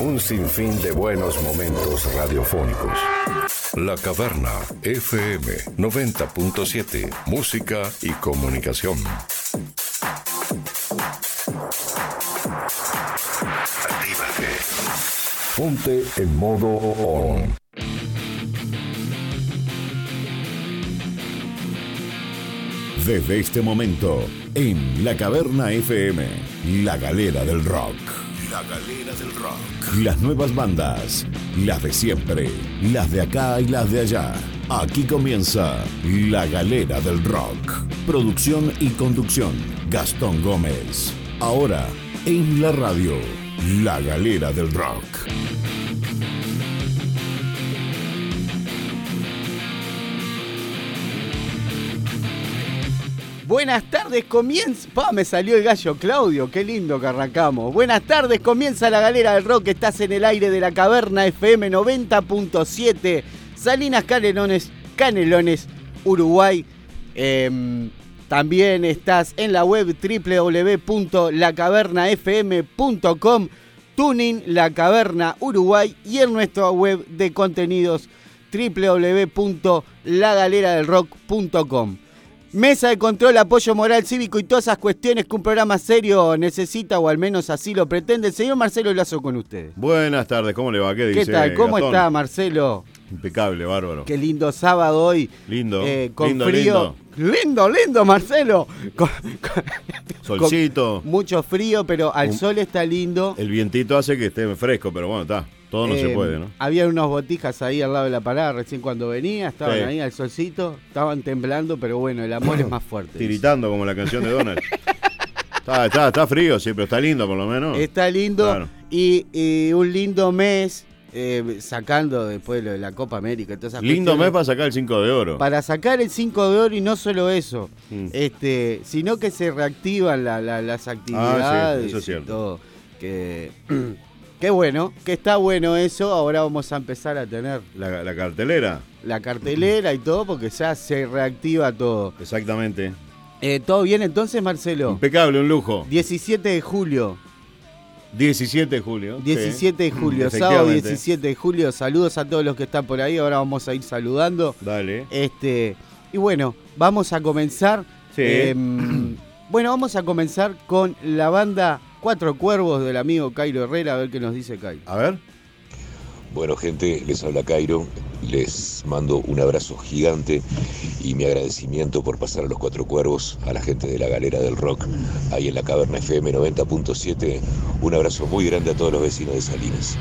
un sinfín de buenos momentos radiofónicos. La Caverna FM 90.7, música y comunicación. Actívate. Ponte en modo on. Desde este momento, en La Caverna FM, la galera del rock. Galera del rock. Las nuevas bandas, las de siempre, las de acá y las de allá. Aquí comienza La Galera del Rock. Producción y conducción, Gastón Gómez. Ahora, en la radio, La Galera del Rock. Buenas tardes, comienza. Pa, me salió el gallo Claudio, qué lindo que arrancamos. Buenas tardes, comienza la galera del rock. Estás en el aire de la caverna FM 90.7. Salinas Canelones, Canelones, Uruguay. Em, también estás en la web www.lacavernafm.com, Tuning La Caverna Uruguay y en nuestra web de contenidos www.lagaleradelrock.com. Mesa de control, apoyo moral cívico y todas esas cuestiones que un programa serio necesita, o al menos así lo pretende. El señor Marcelo Lazo con ustedes. Buenas tardes, ¿cómo le va? ¿Qué dice? ¿Qué tal? ¿Cómo Gastón? está, Marcelo? Impecable, bárbaro. Qué lindo sábado hoy. Lindo, Eh, con lindo, frío. Lindo, lindo, Marcelo. Con- con- Solcito. con mucho frío, pero al Un- sol está lindo. El vientito hace que esté fresco, pero bueno, está. Todo no se Eh, puede, ¿no? Había unos botijas ahí al lado de la parada recién cuando venía, estaban Sí. ahí al solcito, estaban temblando, pero bueno, el amor es más fuerte. Tiritando como la canción de Donald. está, está, está frío, sí, pero está lindo por lo menos. Está lindo Claro. y, y un lindo mes eh, sacando después lo de la Copa América. esas Lindo mes para sacar el 5 de oro. para sacar el 5 de oro y no solo eso, Mm. este, sino que se reactivan la- la- las actividades Ah, eso es y todo. Que, qué bueno, que está bueno eso. Ahora vamos a empezar a tener La, la cartelera, la cartelera y todo porque ya se reactiva todo. exactamente. Eh, ¿Todo bien entonces, Marcelo? Impecable, un lujo. 17 de julio. 17 de julio. sí. 17 de julio, sábado Efectivamente. 17 de julio. Saludos a todos los que están por ahí. Ahora vamos a ir saludando. Dale. Este, y bueno, vamos a comenzar. Sí. em, bueno, vamos a comenzar con la banda Cuatro Cuervos del amigo Cairo Herrera, a ver qué nos dice Cairo. A ver. Bueno, gente, les habla Cairo. Les mando un abrazo gigante y mi agradecimiento por pasar a los cuatro cuervos, a la gente de la galera del rock, ahí en la caverna FM 90.7. Un abrazo muy grande a todos los vecinos de Salinas.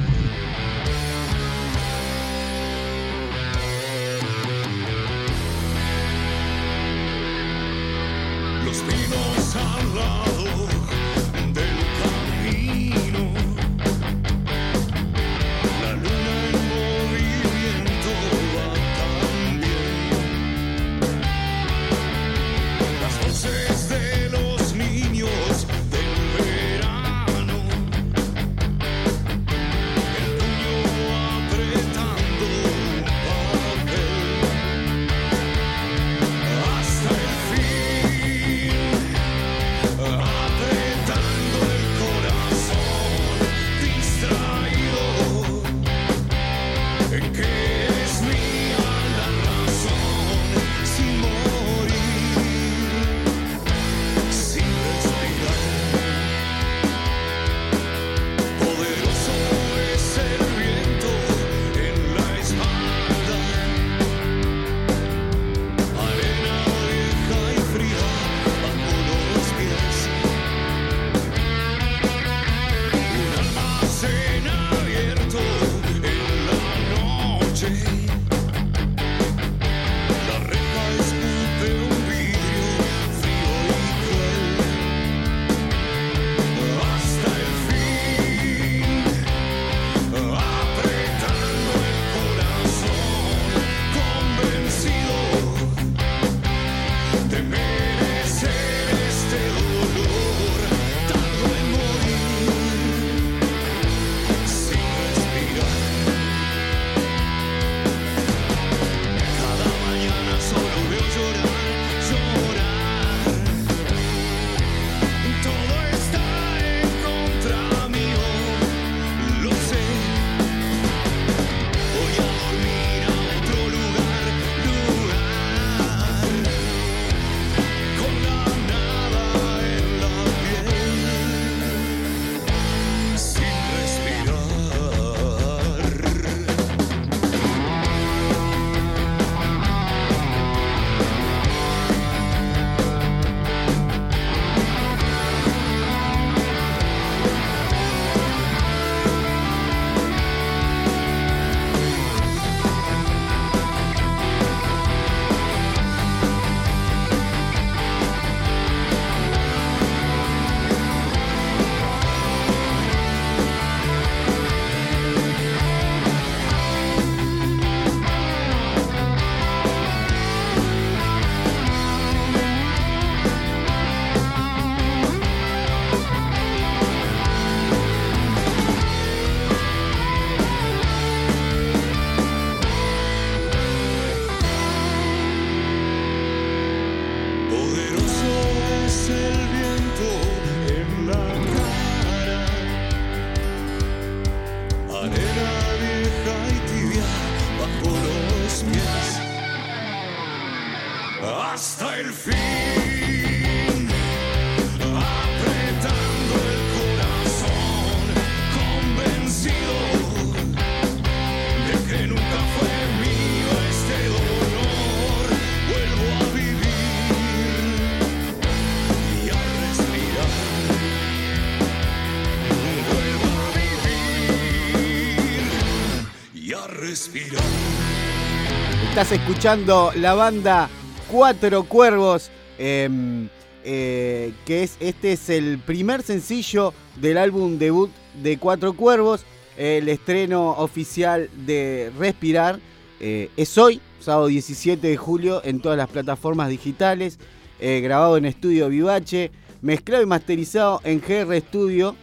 Estás escuchando la banda Cuatro Cuervos, em, eh, que es este es el primer sencillo del álbum debut de Cuatro Cuervos. El estreno oficial de Respirar eh, es hoy, sábado 17 de julio, en todas las plataformas digitales. eh, grabado en estudio Vivache, mezclado y masterizado en GR Studio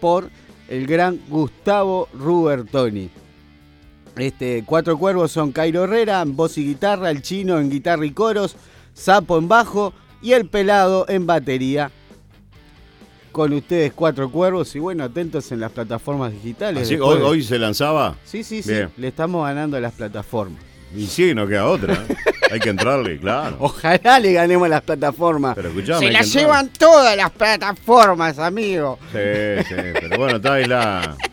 por el gran Gustavo Rubertoni. Este, cuatro cuervos son Cairo Herrera en voz y guitarra, el chino en guitarra y coros, Sapo en bajo y el pelado en batería. Con ustedes cuatro cuervos y bueno, atentos en las plataformas digitales. Así, después hoy, se lanzaba. Sí, sí, sí, le estamos ganando a las plataformas. Y sí, no queda otra. ¿eh? Hay que entrarle, claro. Ojalá le ganemos las plataformas. Pero escuchame, Se las llevan todas las plataformas, amigo. Sí, sí, pero bueno, está ahí la.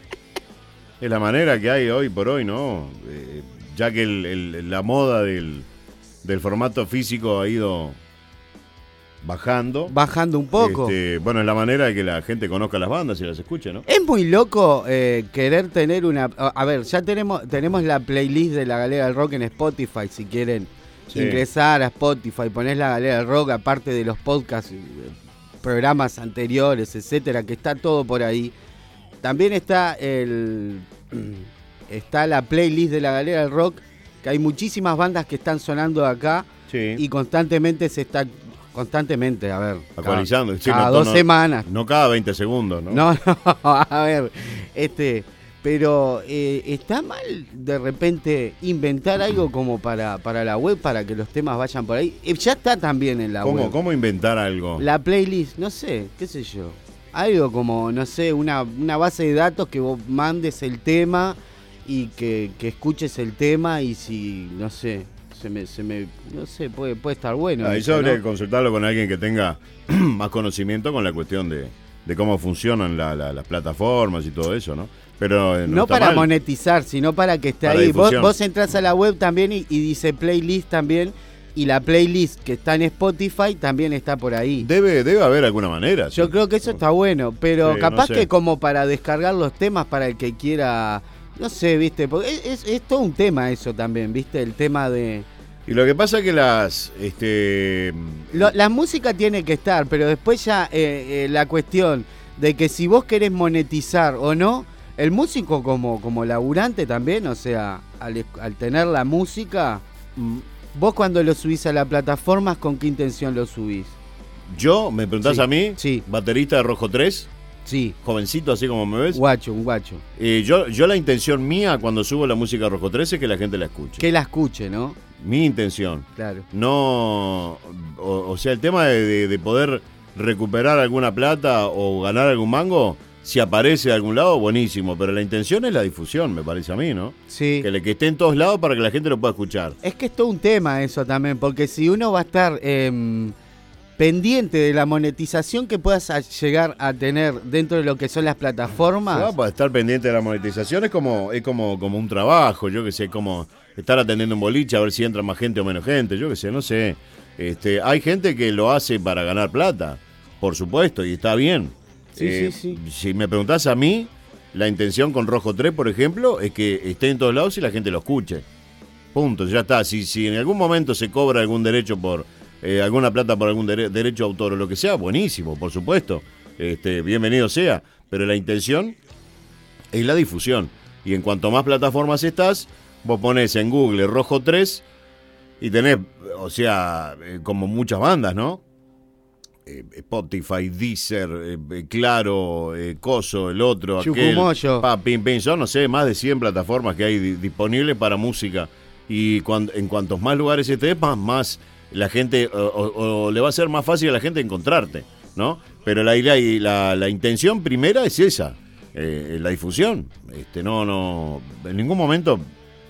Es la manera que hay hoy por hoy, ¿no? Eh, ya que el- el- la moda del, del formato físico ha ido bajando. Bajando un poco. Este, bueno, es la manera de que la gente conozca las bandas y las escuche, ¿no? Es muy loco eh, querer tener una... A ver, ya tenemos, tenemos la playlist de la Galera del Rock en Spotify, si quieren Sí. ingresar a Spotify, ponés la Galera del Rock, aparte de los podcasts, eh, programas anteriores, etcétera, que está todo por ahí. También está el... Está la playlist de la Galera del Rock, que hay muchísimas bandas que están sonando acá Sí. y constantemente se está... Constantemente, a ver. cada- Actualizando. Sí, cada no- dos no- semanas. No cada 20 segundos, ¿no? No, no, a ver, este, pero eh, está mal de repente inventar algo como para, para la web, para que los temas vayan por ahí. Eh, ya está también en la ¿Cómo, web. ¿Cómo inventar algo? La playlist, no sé, qué sé yo. Algo como, no sé, una, una base de datos que vos mandes el tema y que, que escuches el tema y si, no sé, se me, se me, no sé, puede, puede estar bueno. Ah, eso, habría ¿no? que consultarlo con alguien que tenga más conocimiento con la cuestión de, de cómo funcionan la- la- las plataformas y todo eso, ¿no? Pero eh, no, No para mal. monetizar, sino para que esté Para ahí. Vos, vos entras a la web también y, y dice playlist también. Y la playlist que está en Spotify también está por ahí. Debe, debe haber alguna manera. Yo sí. creo que eso está bueno, pero Sí, capaz no sé. que como para descargar los temas para el que quiera, no sé, viste, porque es, es- es todo un tema eso también, viste, el tema de... Y lo que pasa es que las. Este, Lo- la música tiene que estar, pero después ya eh, eh, la cuestión de que si vos querés monetizar o no, el músico como, como laburante también, o sea, al tener la música, mm, vos cuando lo subís a la plataforma, ¿con qué intención lo subís? yo, me preguntás Sí, a mí, sí. baterista de Rojo 3, Sí, jovencito así como me ves. guacho, un guacho. eh, yo, yo la intención mía cuando subo la música Rojo 3 es que la gente la escuche. Que la escuche, ¿no? Mi intención. Claro. No. O, o sea, el tema de, de- de poder recuperar alguna plata o ganar algún mango, si aparece de algún lado, buenísimo. Pero la intención es la difusión, me parece a mí, ¿no? Sí. Que, le- que esté en todos lados para que la gente lo pueda escuchar. Es que es todo un tema eso también, porque si uno va a estar em, pendiente de la monetización que puedas a- llegar a tener dentro de lo que son las plataformas, No, para estar pendiente de la monetización es como, es como, como un trabajo, yo que sé, como estar atendiendo un boliche a ver si entra más gente o menos gente, yo que sé, no sé. Este, hay gente que lo hace para ganar plata, por supuesto, y está bien. Eh, Sí, sí, sí. Si me preguntás a mí, la intención con Rojo 3, por ejemplo, es que esté en todos lados y la gente lo escuche. Punto, ya está. Si, si en algún momento se cobra algún derecho por eh, alguna plata por algún dere- derecho de autor o lo que sea, buenísimo, por supuesto. Este, bienvenido sea. Pero la intención es la difusión. Y en cuanto más plataformas estás, vos pones en Google Rojo 3 y tenés, o sea, eh, como muchas bandas, ¿no? Eh, Spotify, Deezer, eh, eh, Claro, Coso, el otro, aquel, Chucumoyo. pa, pim, pim, son, no sé, más de 100 plataformas que hay di- disponibles para música. Y cuan- en cuantos más lugares estés, más, más la gente, o, o- o le va a ser más fácil a la gente encontrarte, ¿no? Pero la, la, la, la intención primera es esa, la difusión. Este, no, no, en ningún momento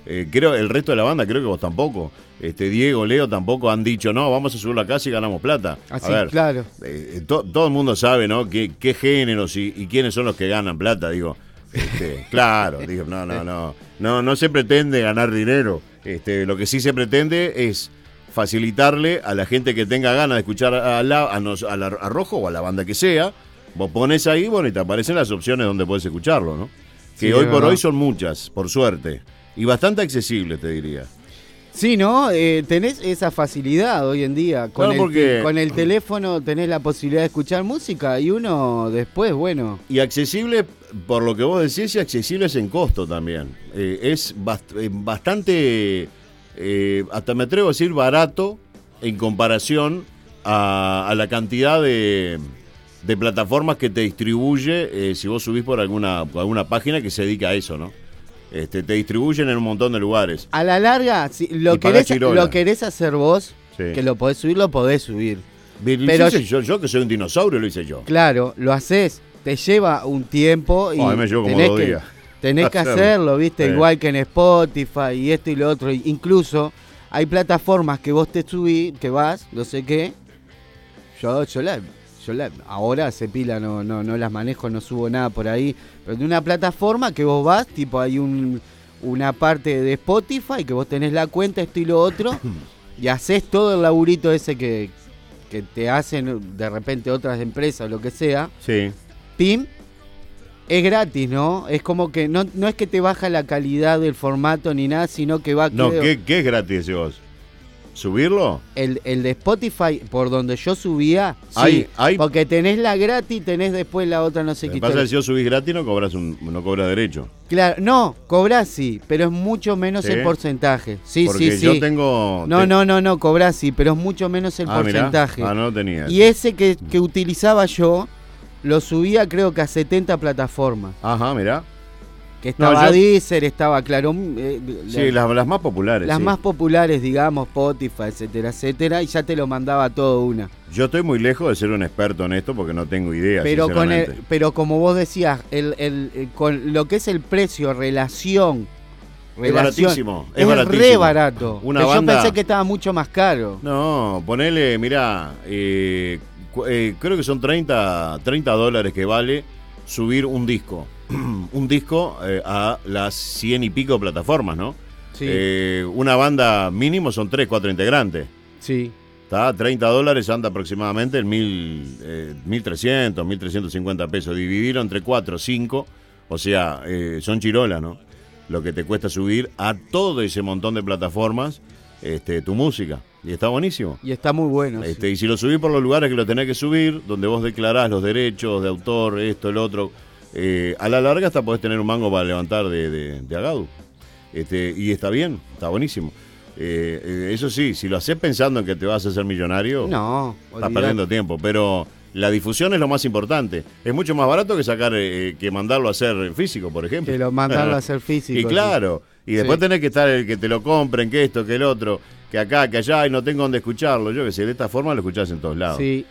Eh, creo el resto de la banda, creo que vos tampoco. Este, Diego, Leo tampoco han dicho, no, vamos a subir a casa y ganamos plata. Así, a ver, claro. eh, to- todo el mundo sabe, ¿no? ¿Qué, qué géneros y, y quiénes son los que ganan plata? Digo, este, claro, digo, no, no, no, no, no se pretende ganar dinero. Este, lo que sí se pretende es facilitarle a la gente que tenga ganas de escuchar a, la, a, nos- a la- a Rojo o a la banda que sea. Vos pones ahí, bueno, y te aparecen las opciones donde puedes escucharlo, ¿no? Que Sí, hoy por hoy son muchas, por suerte. Y bastante accesibles, te diría. Sí, ¿no? Eh, tenés esa facilidad hoy en día. Con, Claro, el, con el teléfono tenés la posibilidad de escuchar música y uno después, bueno. Y accesible, por lo que vos decís, y accesibles en costo también. Eh, es bast- eh, bastante, eh, hasta me atrevo a decir, barato en comparación a, a la cantidad de, de plataformas que te distribuye eh, si vos subís por alguna, por alguna página que se dedica a eso, ¿no? Este, te distribuyen en un montón de lugares. A la larga, si lo, querés, lo querés hacer vos, Sí. que lo podés subir, lo podés subir. Pero Pero hice yo, yo que soy un dinosaurio, lo hice yo. Claro, lo haces, te lleva un tiempo y Oh, a mí me llevó como tenés, dos que, días. tenés que Hacerlo. hacerlo, ¿viste? Sí. Igual que en Spotify y esto y lo otro. Incluso hay plataformas que vos te subís, que vas, no sé qué. Yo, yo la, yo la, ahora hace pila, no, no, no las manejo, no subo nada por ahí. Pero de una plataforma que vos vas, tipo hay un, una parte de Spotify que vos tenés la cuenta, esto y lo otro, y haces todo el laburito ese que, que te hacen de repente otras empresas o lo que sea. Sí. Pim, es gratis, ¿no? Es como que no, no es que te baja la calidad del formato ni nada, sino que va No, creo, ¿qué, qué es gratis vos? ¿Subirlo? el, el de Spotify, por donde yo subía, sí, hay- porque tenés la gratis, tenés después la otra, no sé qué. pasa si vos subís gratis no cobras, un, no cobras derecho. Claro, no, cobrás sí, pero es mucho menos ¿Sí? el porcentaje. Sí, Porque sí, sí. yo tengo... No, no, no, no, cobrás sí, pero es mucho menos el Ah, mirá. porcentaje. Ah, no lo tenía. Y ese que, que utilizaba yo, lo subía creo que a 70 plataformas. Ajá, mirá. Que No, estaba yo- Deezer, estaba Claro. eh, Sí, la- las, las más populares. las sí. más populares, digamos, Spotify, etcétera, etcétera, y ya te lo mandaba todo una. Yo estoy muy lejos de ser un experto en esto porque no tengo idea, Pero con el, pero como vos decías, el, el- el- con lo que es el precio, relación, Es baratísimo, es es baratísimo. re barato. Una banda- Yo pensé que estaba mucho más caro. No, ponele, mirá, eh, eh, creo que son 30, 30 dólares que vale subir un disco. un disco eh, a las 100 y pico plataformas, ¿no? Sí, Eh, una banda mínimo son 3, 4 integrantes. sí. Está 30 dólares anda aproximadamente en mil, eh, 1.300, 1.350 pesos. Dividirlo entre 4 o 5, o sea, eh, son chirolas, ¿no? Lo que te cuesta subir a todo ese montón de plataformas este, tu música. Y está buenísimo. Y está muy bueno. sí. Este, y si lo subís por los lugares que lo tenés que subir, donde vos declarás los derechos de autor, esto, el otro, eh, a la larga hasta podés tener un mango para levantar de, de, de Agadu. Este, y está bien, está buenísimo. Eh, eh, eso sí, si lo haces pensando en que te vas a hacer millonario, No, estás olvidate. perdiendo tiempo. Pero la difusión es lo más importante. Es mucho más barato que sacar, eh, que mandarlo a hacer en físico, por ejemplo. Que lo mandarlo a hacer físico. Y sí. claro, y después Sí. tenés que estar el que te lo compren, que esto, que el otro, que acá, que allá, y no tengo donde escucharlo. Yo que sé, de esta forma lo escuchás en todos lados. Sí.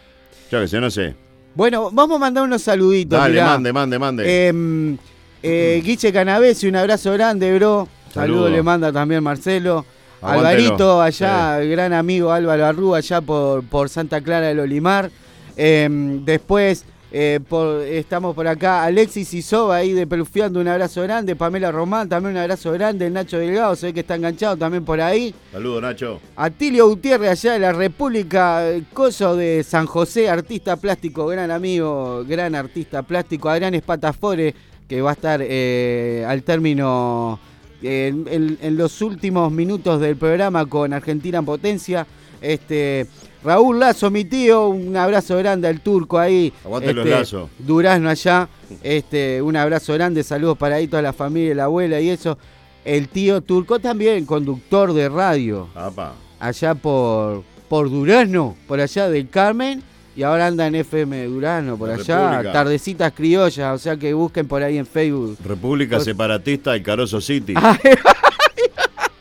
Yo que sé, no sé. Bueno, vamos a mandar unos saluditos. Dale, mirá. mande, mande, mande. Em, eh, Guiche Canavesi, un abrazo grande, bro. Saludo Saludo. le manda también Marcelo. Alvarito, allá, gran amigo Álvaro Arrúa, allá por, por Santa Clara del Olimar. Em, después eh, por- estamos por acá, Alexis Isoba ahí de Pelufiando, un abrazo grande. Pamela Román, también un abrazo grande. Nacho Delgado, se ve que está enganchado también por ahí. Saludos, Nacho. Atilio Gutiérrez, allá de la República eh, Coso de San José, artista plástico, gran amigo, gran artista plástico. Adrián Espatafore, que va a estar eh, al término, eh, en, en- en los últimos minutos del programa con Argentina en Potencia. Este, Raúl Lazo, mi tío, un abrazo grande al turco ahí. Aguante los Este, Lazo. Durazno allá, este, un abrazo grande, saludos para ahí toda la familia, la abuela y eso. El tío turco también, conductor de radio Apa. allá por, por Durazno, por allá del Carmen, y ahora anda en FM Durazno, por La allá, República. Tardecitas Criollas, o sea que busquen por ahí en Facebook. República Pues- Separatista y Caroso City.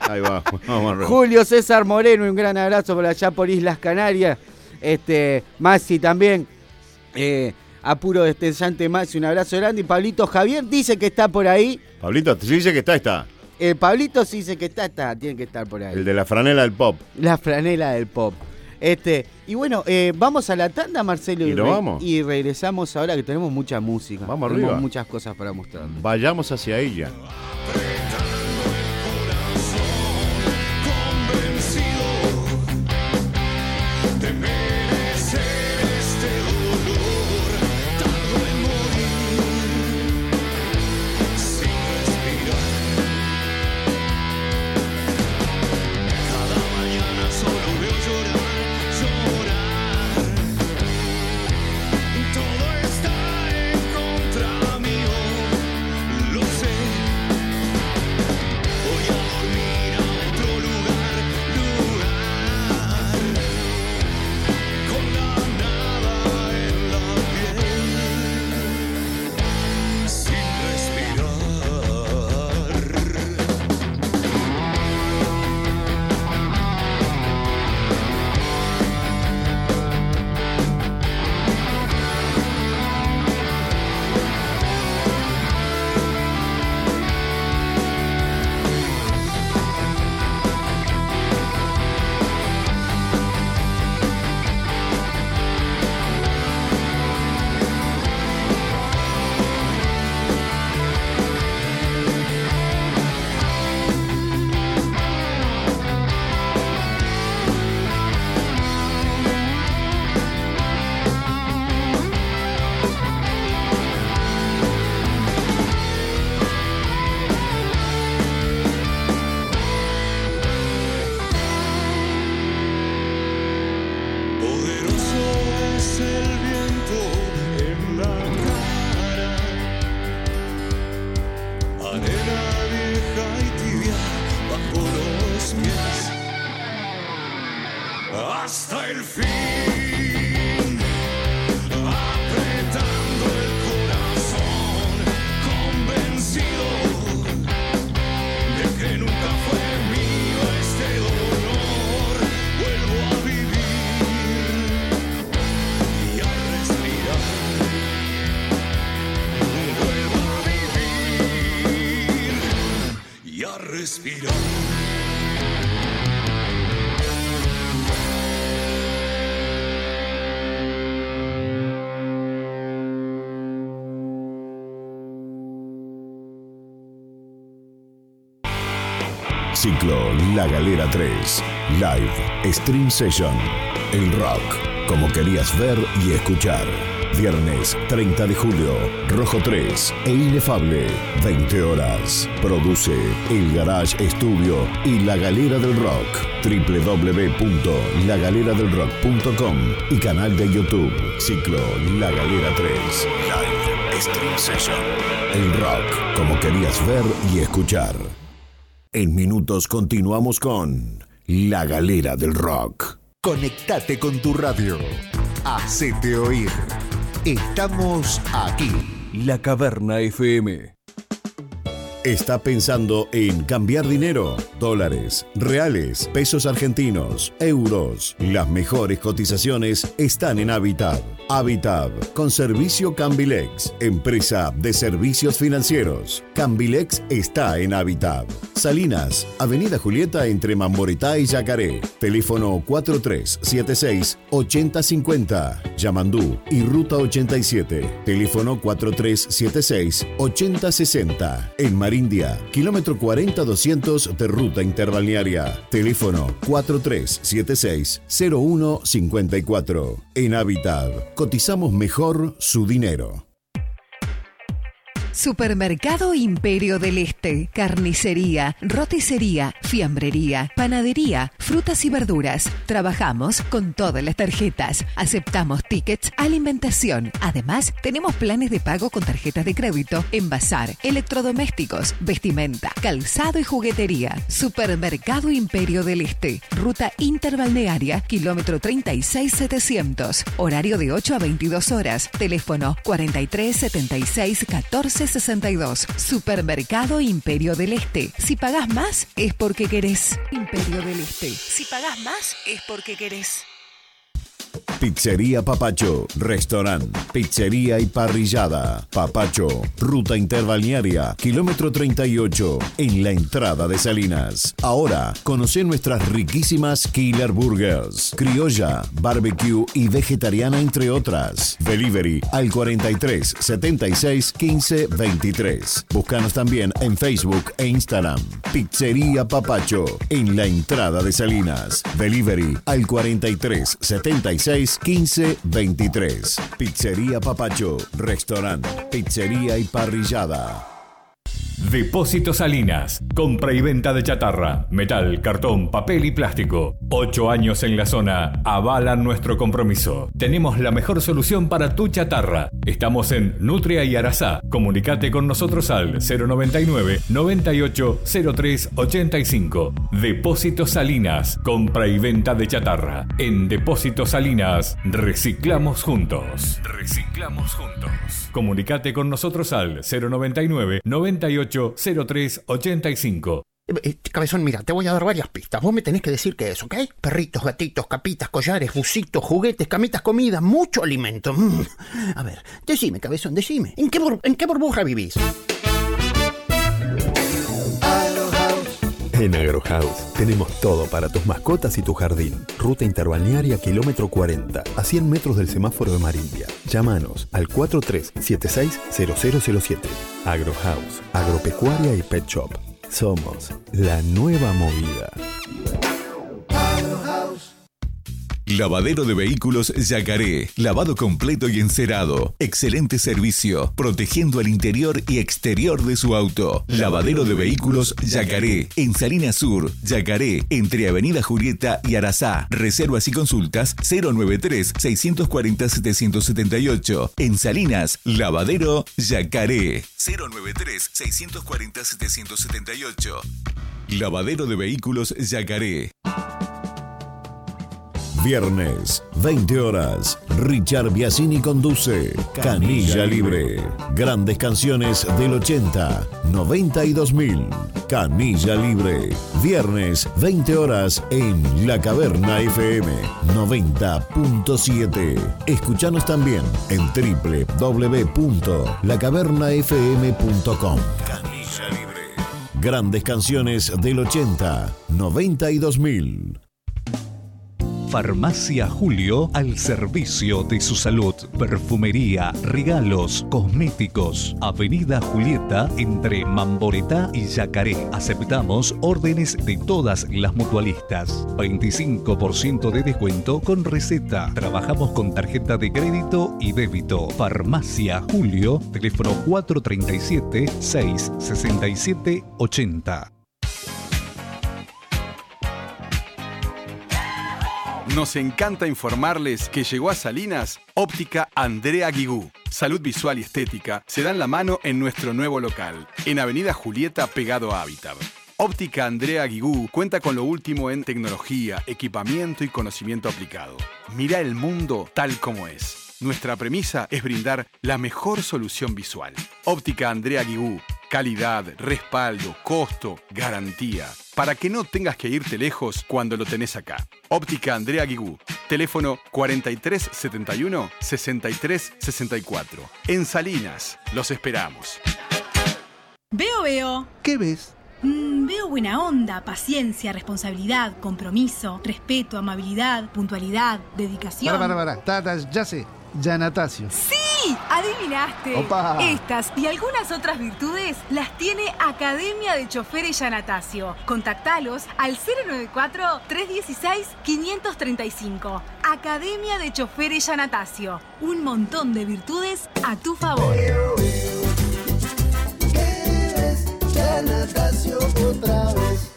Ahí va. Vamos, Julio César Moreno, un gran abrazo por allá por Islas Canarias. Este, Masi también, eh, apuro destellante Masi, un abrazo grande. Y Pablito Javier dice que está por ahí. Pablito, si dice que está, está. El Pablito sí dice que está, está, tiene que estar por ahí. El de la franela del pop. La franela del pop. Este, y bueno, eh, vamos a la tanda, Marcelo. ¿Y nos re- vamos? y regresamos ahora que tenemos mucha música. Vamos tenemos arriba. muchas cosas para mostrar. Vayamos hacia ella. La Galera 3. Live Stream Session. El rock, como querías ver y escuchar. Viernes 30 de julio, Rojo 3 e Inefable, 20 horas. Produce El Garage Estudio y La Galera del Rock. www.lagaleradelrock.com y canal de YouTube. Ciclo La Galera 3. Live Stream Session. El rock, como querías ver y escuchar. En minutos continuamos con La Galera del Rock. Conectate con tu radio. Hacete oír. Estamos aquí. La Caverna FM. ¿Está pensando en cambiar dinero? Dólares, reales, pesos argentinos, euros. Las mejores cotizaciones están en Habitab. Habitab, con servicio Cambilex, empresa de servicios financieros. Cambilex está en Habitab. Salinas, Avenida Julieta entre Mamboretá y Yacaré. Teléfono 4376-8050. Yamandú y Ruta 87. Teléfono 4376-8060. En Marindia, kilómetro 40-200 de Ruta Interbalnearia. Teléfono 4376-0154. En Habitat, cotizamos mejor su dinero. Supermercado Imperio del Este, carnicería, roticería, fiambrería, panadería, frutas y verduras. Trabajamos con todas las tarjetas. Aceptamos tickets, alimentación. Además, tenemos planes de pago con tarjetas de crédito, envasar, electrodomésticos, vestimenta, calzado y juguetería. Supermercado Imperio del Este, ruta interbalnearia, kilómetro 36700. Horario de 8 a 22 horas. Teléfono 43 76 14 62. Supermercado Imperio del Este. Si pagás más, es porque querés. Imperio del Este. Si pagás más, es porque querés. Pizzería Papacho, restaurante, pizzería y parrillada. Papacho, ruta interbalnearia, kilómetro 38, en la entrada de Salinas. Ahora, conoce nuestras riquísimas Killer Burgers, criolla, barbecue y vegetariana entre otras. Delivery al 43 76 15 23. Búscanos también en Facebook e Instagram. Pizzería Papacho, en la entrada de Salinas. Delivery al 43 76 15 23. Pizzería Papacho, restaurante, pizzería y parrillada. Depósito Salinas. Compra y venta de chatarra, metal, cartón, papel y plástico. Ocho años en la zona avalan nuestro compromiso. Tenemos la mejor solución para tu chatarra. Estamos en Nutria y Arasá. Comunicate con nosotros al 099 98 03 85. Depósito Salinas. Compra y venta de chatarra. En Depósito Salinas reciclamos juntos. Reciclamos juntos. Comunicate con nosotros al 099 98 03 85. Eh, cabezón, mira, te voy a dar varias pistas. Vos me tenés que decir qué es, ¿ok? Perritos, gatitos, capitas, collares, busitos, juguetes, camitas, comida, mucho alimento. Mm. A ver, decime, cabezón, decime. ¿En qué, en qué burbuja vivís? En AgroHouse tenemos todo para tus mascotas y tu jardín. Ruta interbalnearia kilómetro 40, a 100 metros del semáforo de Marimbia. Llámanos al 4376-0007. AgroHouse, agropecuaria y pet shop. Somos la nueva movida. Lavadero de vehículos Yacaré. Lavado completo y encerado. Excelente servicio. Protegiendo el interior y exterior de su auto. Lavadero de vehículos Yacaré. En Salinas Sur, Yacaré. Entre Avenida Julieta y Arazá. Reservas y consultas 093-640-778. En Salinas, Lavadero Yacaré. 093-640-778. Lavadero de vehículos Yacaré. Viernes, 20 horas. Richard Biasini conduce Canilla Libre. Grandes canciones del 80, 90 y 2000. Canilla Libre. Viernes, 20 horas en La Caverna FM 90.7. Escuchanos también en www.lacavernafm.com. Canilla Libre. Grandes canciones del 80, 90 y 2000. Farmacia Julio al servicio de su salud. Perfumería, regalos, cosméticos. Avenida Julieta entre Mamboretá y Yacaré. Aceptamos órdenes de todas las mutualistas. 25% de descuento con receta. Trabajamos con tarjeta de crédito y débito. Farmacia Julio, teléfono 437 667 80. Nos encanta informarles que llegó a Salinas Óptica Andrea Guigú. Salud visual y estética se dan la mano en nuestro nuevo local, en Avenida Julieta pegado a Habitat. Óptica Andrea Guigú cuenta con lo último en tecnología, equipamiento y conocimiento aplicado. Mira el mundo tal como es. Nuestra premisa es brindar la mejor solución visual. Óptica Andrea Guigú. Calidad, respaldo, costo, garantía. Para que no tengas que irte lejos cuando lo tenés acá. Óptica Andrea Guigú. Teléfono 4371-6364. En Salinas. Los esperamos. Veo, veo. ¿Qué ves? Mm, veo buena onda, paciencia, responsabilidad, compromiso, respeto, amabilidad, puntualidad, dedicación. Para, para, para. Ya sé. Yanatacio. ¡Sí! ¡Adivinaste! Opa. Estas y algunas otras virtudes las tiene Academia de Choferes Yanatacio. Contactalos al 094-316-535. Academia de Choferes Yanatacio. Un montón de virtudes a tu favor. otra vez.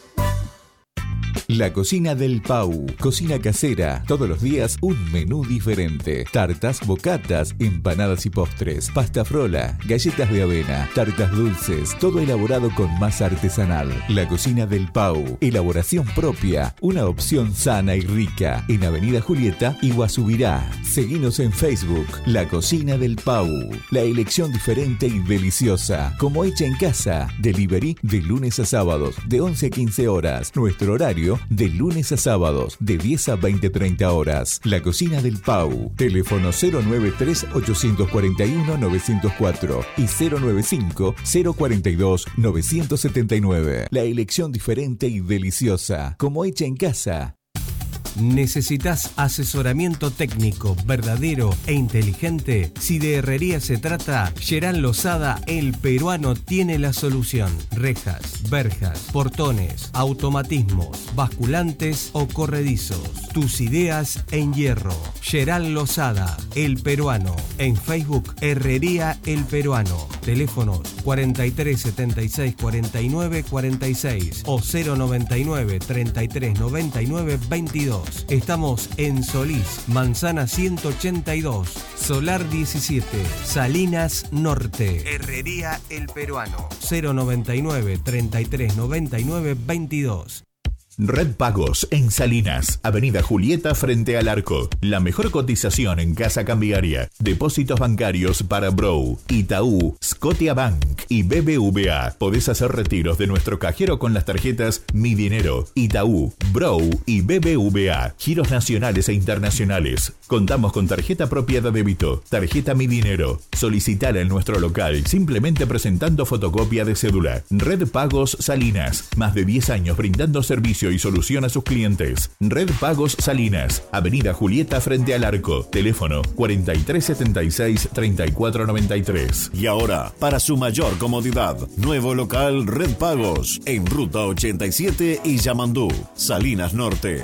La cocina del Pau. Cocina casera. Todos los días un menú diferente. Tartas, bocatas, empanadas y postres. Pasta frola, galletas de avena, tartas dulces. Todo elaborado con masa artesanal. La cocina del Pau. Elaboración propia. Una opción sana y rica. En Avenida Julieta y Guasubirá. Seguinos en Facebook. La cocina del Pau. La elección diferente y deliciosa. Como hecha en casa. Delivery de lunes a sábados de 11 a 15 horas. Nuestro horario de lunes a sábados, de 10 a 20-30 horas. La cocina del Pau. Teléfono 093-841-904 y 095-042-979. La elección diferente y deliciosa, como hecha en casa. ¿Necesitas asesoramiento técnico verdadero e inteligente? Si de herrería se trata, Gerán Lozada, el peruano, tiene la solución. Rejas, verjas, portones, automatismos, basculantes o corredizos. Tus ideas en hierro. Gerán Lozada, el peruano. En Facebook, Herrería El Peruano. Teléfonos 43 76 49 46 o 099 33 99 22. Estamos en Solís, Manzana 182, Solar 17, Salinas Norte. Herrería El Peruano. 099 33 99 22. Red Pagos en Salinas, Avenida Julieta frente al arco. La mejor cotización en casa cambiaria. Depósitos bancarios para Bro, Itaú, Scotiabank y BBVA. Podés hacer retiros de nuestro cajero con las tarjetas Mi Dinero, Itaú, Bro y BBVA. Giros nacionales e internacionales. Contamos con tarjeta propia de débito, tarjeta Mi Dinero. Solicitar en nuestro local simplemente presentando fotocopia de cédula. Red Pagos Salinas, más de 10 años brindando servicio y solución a sus clientes. Red Pagos Salinas, Avenida Julieta frente al arco. Teléfono 4376-3493. Y ahora, para su mayor comodidad, nuevo local Red Pagos en Ruta 87 y Yamandú, Salinas Norte.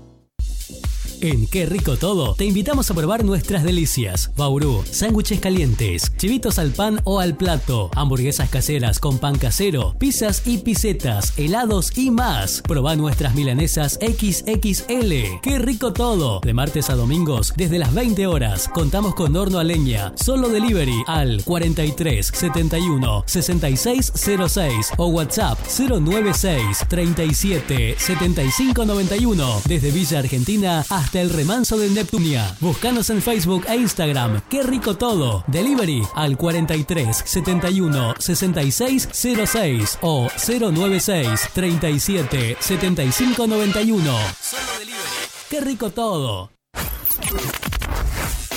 En Qué Rico Todo, te invitamos a probar nuestras delicias. Bauru, sándwiches calientes, chivitos al pan o al plato, hamburguesas caseras con pan casero, pizzas y pisetas, helados y más. Proba nuestras milanesas XXL. Qué Rico Todo. De martes a domingos, desde las 20 horas, contamos con horno a leña. Solo delivery al 43 71 66 06 o WhatsApp 096 37 75 91. Desde Villa Argentina hasta el remanso de Neptunia. Búscanos en Facebook e Instagram. Qué rico todo. Delivery al 43 71 66 06 o 096 37 75 91. Solo delivery. Qué rico todo.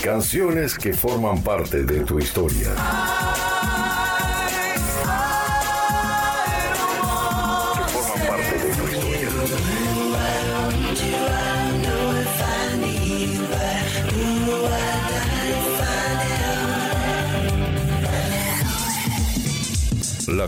Canciones que forman parte de tu historia.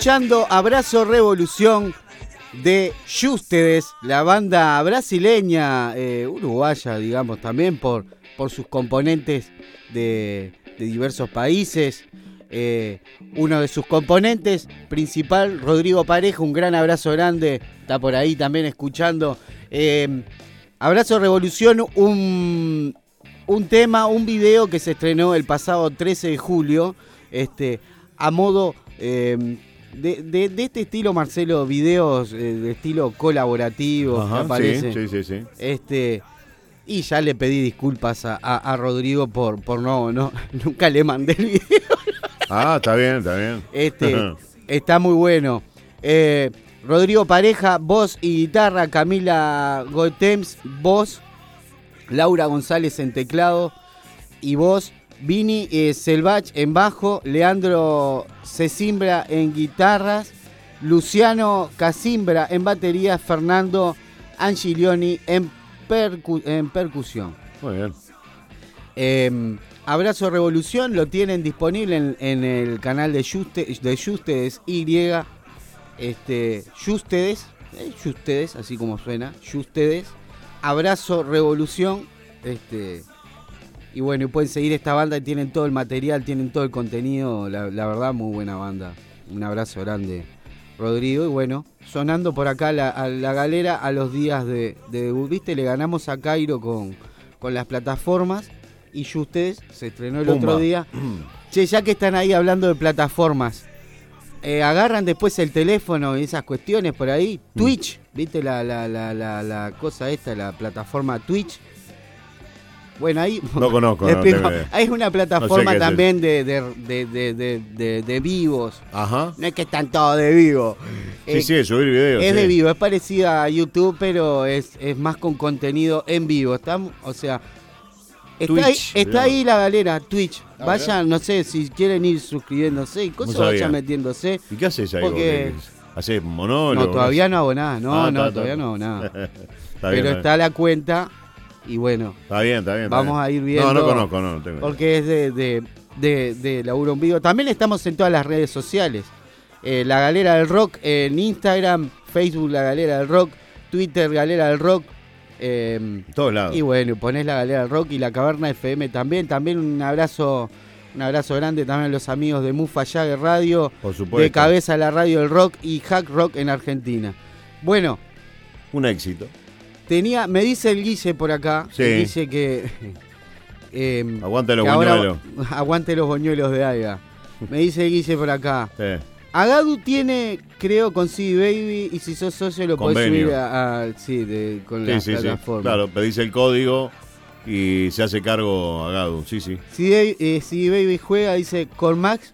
Escuchando Abrazo Revolución de Ustedes, la banda brasileña, eh, uruguaya, digamos, también por, por sus componentes de, diversos países. Eh, uno de sus componentes principal, Rodrigo Pareja, un gran abrazo grande, está por ahí también escuchando. Eh, abrazo Revolución, un, un tema, un video que se estrenó el pasado 13 de julio, este, a modo eh, de, de- de este estilo, Marcelo, videos eh, de estilo colaborativo, Ajá, que sí, sí, sí. Este, y ya le pedí disculpas a, a- a Rodrigo por, por no, no, nunca le mandé el video. Ah, está bien, está bien. Este, está muy bueno. Eh, Rodrigo Pareja, voz y guitarra, Camila Goetems, voz, Laura González en teclado y voz, Vini eh, Selvach en bajo, Leandro Cesimbra en guitarras, Luciano Casimbra en batería, Fernando Angilioni en, percu- en percusión. Muy bien. Eh, Abrazo Revolución lo tienen disponible en, en el canal de Juste, de Justedes Y. Este, Justedes, eh, Justedes, así como suena, Justedes. Abrazo Revolución. Este, y bueno, y pueden seguir esta banda y tienen todo el material, tienen todo el contenido. La, la verdad, muy buena banda. Un abrazo grande, Rodrigo. Y bueno, sonando por acá la- a la galera a los días de, de debut. Viste, le ganamos a Cairo con, con las plataformas. Y ustedes se estrenó el Pumba. otro día. Che, ya que están ahí hablando de plataformas, eh, agarran después el teléfono y esas cuestiones por ahí. Twitch, ¿viste la, la, la cosa esta, la plataforma Twitch? Bueno, ahí. No conozco, no. Hay una No plataforma sé qué es también de, de, de, de, vivos. Ajá. No es que están todos de vivo. Sí, Eh, sí, de subir videos. es sí. de vivo, es parecida a YouTube, pero es, es más con contenido en vivo. Está, o sea, está, Twitch, ahí, está ahí la galera, Twitch. Ah, Vayan, no sé, si quieren ir suscribiéndose y cosas, vayan metiéndose. ¿Y qué haces ahí? Porque- ¿Haces monólogo? No, todavía no hago nada, no, Ah, no, todavía no hago nada. Está Pero bien, está la cuenta y bueno, Está bien, está bien. está vamos bien. a ir viendo. No, no conozco, no, no tengo. Porque es de, de, de, de laburo en vivo. También estamos en todas las redes sociales. Eh, la Galera del Rock en Instagram, Facebook La Galera del Rock, Twitter Galera del Rock. eh, todos lados. Y bueno, ponés La Galera del Rock y la Caverna FM también. También un abrazo, un abrazo grande también a los amigos de Mufa Jagger Radio, Por de supuesto. Cabeza la Radio del Rock y Hack Rock en Argentina. Bueno, Un éxito. Tenía, me dice el Guille por acá, Sí. el Guille que... eh, Aguante los que ahora- buñuelos. aguante los boñuelos de Aiga. Me dice Guille por acá. Sí. Agadu tiene, creo, con CD Baby y si sos socio lo podés Convenio. subir a, a- sí, de- con Sí, la sí, sí. plataforma. Claro, pedís el código y se hace cargo a Gadu. Sí, sí. CD, eh, CD Baby juega, dice, con Max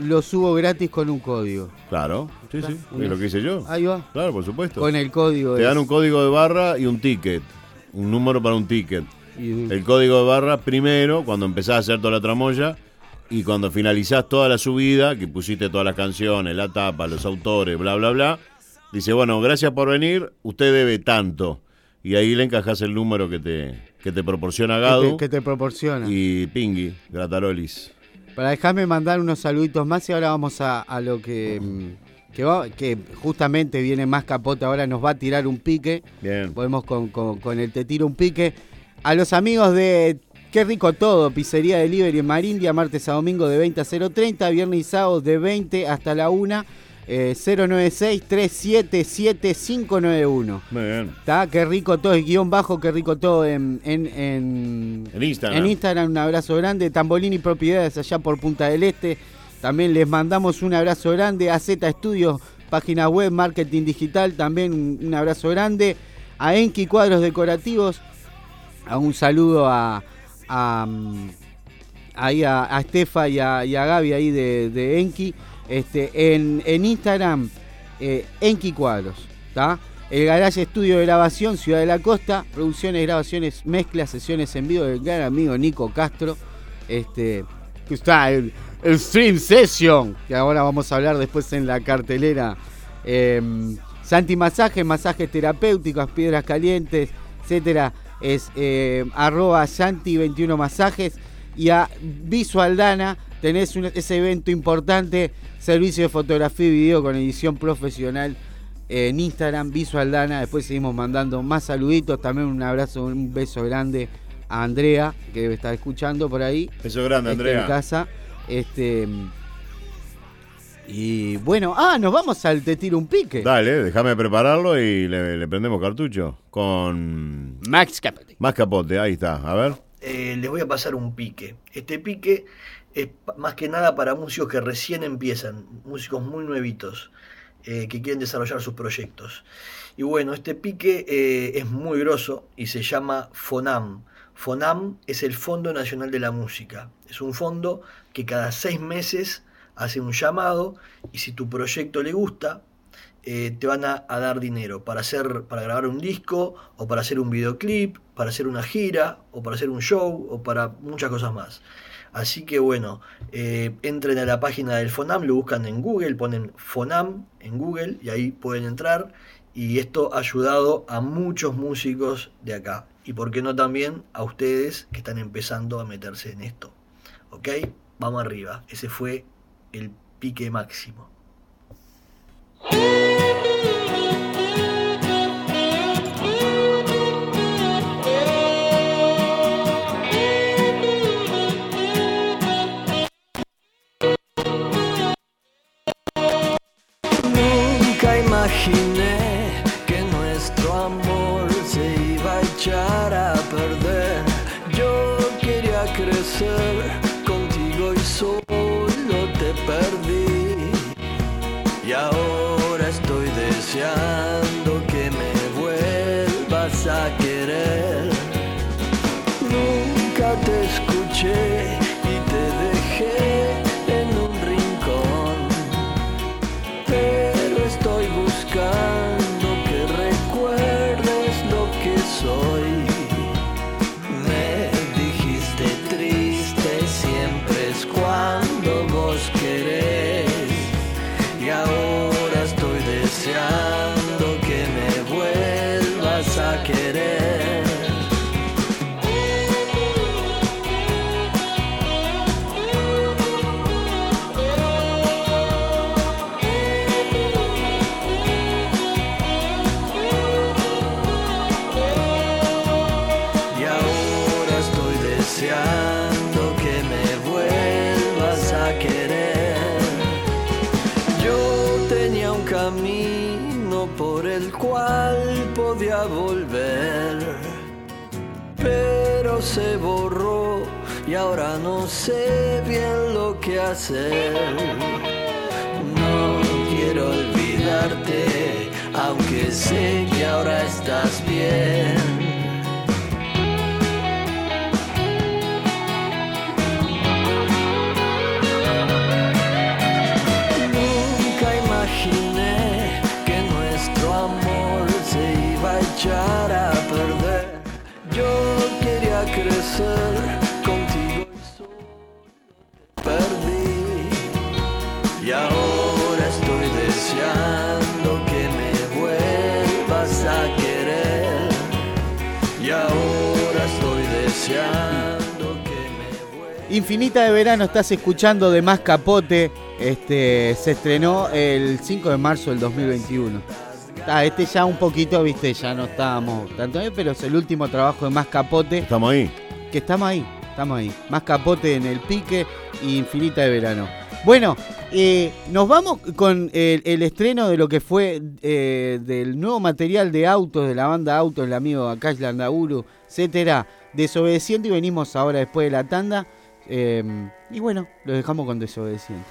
lo subo gratis con un código. Claro. Sí, sí. Es lo que hice yo. Ahí va. Claro, por supuesto. Con el código. Te es- dan un código de barra y un ticket. Un número para un ticket. y- El código de barra primero, cuando empezás a hacer toda la tramoya. Y cuando finalizás toda la subida, que pusiste todas las canciones, la tapa, los autores, bla, bla, bla, dice, bueno, gracias por venir, usted debe tanto. Y ahí le encajás el número que te, que te proporciona que Gadu. te, que te proporciona. Y Pingui, Gratarolis. Para dejarme mandar unos saluditos más y ahora vamos a, a lo que, mm, que, va- que justamente viene más capote, ahora nos va a tirar un pique. Bien. Podemos con, con- con el te tiro un pique. A los amigos de Qué Rico Todo, Pizzería Delivery en Marindia, martes a domingo de 20 a 0.30, viernes y sábado de 20 hasta la 1, eh, 096-377-591. Muy bien. Está, qué rico todo, es guion bajo, qué rico todo en, en, en, En Instagram. en Instagram. Un abrazo grande. Tambolini Propiedades allá por Punta del Este. También les mandamos un abrazo grande. AZ Estudios, página web, marketing digital. También un, abrazo grande. A Enki Cuadros Decorativos. A un saludo a, a, mm, a, a Estefa y a, a Gaby ahí de, Enki. Este, en, en Instagram, eh, Enki Cuadros. ¿tá? El Garage Estudio de Grabación, Ciudad de la Costa. Producciones, grabaciones, mezclas, sesiones en vivo del gran amigo Nico Castro. Este, que está el, el Stream Session, que ahora vamos a hablar después en la cartelera. Eh, Santi Masaje, masajes terapéuticos, piedras calientes, etcétera. Es eh, arroba Santi21 Masajes y a Visualdana tenés un- ese evento importante, servicio de fotografía y video con edición profesional eh, en Instagram, Visual Dana. Después seguimos mandando más saluditos. También un abrazo, un beso grande a Andrea, que debe estar escuchando por ahí. Beso grande, Andrea. En casa. Este. Y bueno, ah, nos vamos al Te Tiro un Pique. Dale, déjame prepararlo y le, le prendemos cartucho con... Max Capote. Max Capote, ahí está. A ver. Eh, les voy a pasar un pique. Este pique es más que nada para músicos que recién empiezan, músicos muy nuevitos, eh, que quieren desarrollar sus proyectos. Y bueno, este pique eh, es muy grosso y se llama FONAM. FONAM es el Fondo Nacional de la Música. Es un fondo que cada seis meses hace un llamado y si tu proyecto le gusta, eh, te van a, dar dinero para hacer, para grabar un disco, o para hacer un videoclip, para hacer una gira, o para hacer un show, o para muchas cosas más. Así que bueno, eh, entren a la página del FONAM, lo buscan en Google, ponen FONAM en Google y ahí pueden entrar. Y esto ha ayudado a muchos músicos de acá. Y por qué no también a ustedes que están empezando a meterse en esto. ¿Ok? Vamos arriba. Ese fue el pique máximo. Imaginé se borró y ahora no sé bien lo que hacer. No quiero olvidarte, aunque sé que ahora estás bien. Crecer contigo y solo te perdí. Y ahora estoy deseando que me vuelvas a querer. Y ahora estoy deseando que Infinita de Verano estás escuchando de Más Capote. Este se estrenó el 5 de marzo del 2021. Ah, este ya un poquito, viste, ya no estábamos tanto bien, pero es el último trabajo de Más Capote. Estamos ahí. Que estamos ahí, estamos ahí. Más Capote en el pique y Infinita de Verano. Bueno, eh, nos vamos con el, estreno de lo que fue eh, del nuevo material de autos de la banda Autos, el amigo Akash Landauru, etcétera, desobedeciendo y venimos ahora después de la tanda. eh, y bueno, lo dejamos con desobedeciendo.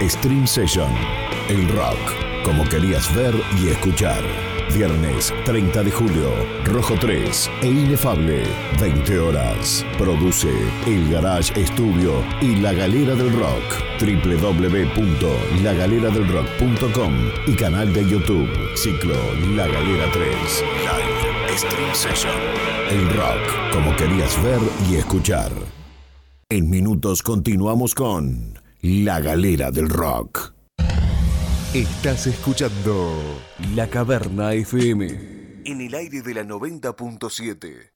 Stream Session. El rock, como querías ver y escuchar. Viernes 30 de julio, Rojo 3 e Inefable, 20 horas. Produce El Garage Estudio y La Galera del Rock. www.lagaleradelrock.com y canal de YouTube. Ciclo La Galera 3. Live Stream Session. El rock, como querías ver y escuchar. En minutos continuamos con La Galera del Rock. Estás escuchando La Caverna FM en el aire de la 90.7.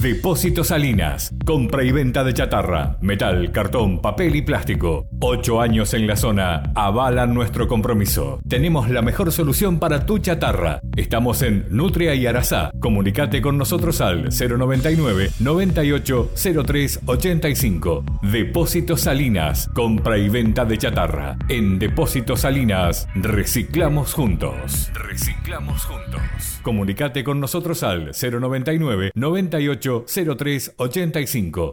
Depósito Salinas. Compra y venta de chatarra, metal, cartón, papel y plástico. Ocho años en la zona avalan nuestro compromiso. Tenemos la mejor solución para tu chatarra. Estamos en Nutria y Arasá. Comunicate con nosotros al 099 98 03 85. Depósito Salinas. Compra y venta de chatarra. En Depósito Salinas reciclamos juntos. Reciclamos juntos. Comunicate con nosotros al 099 98 03 85.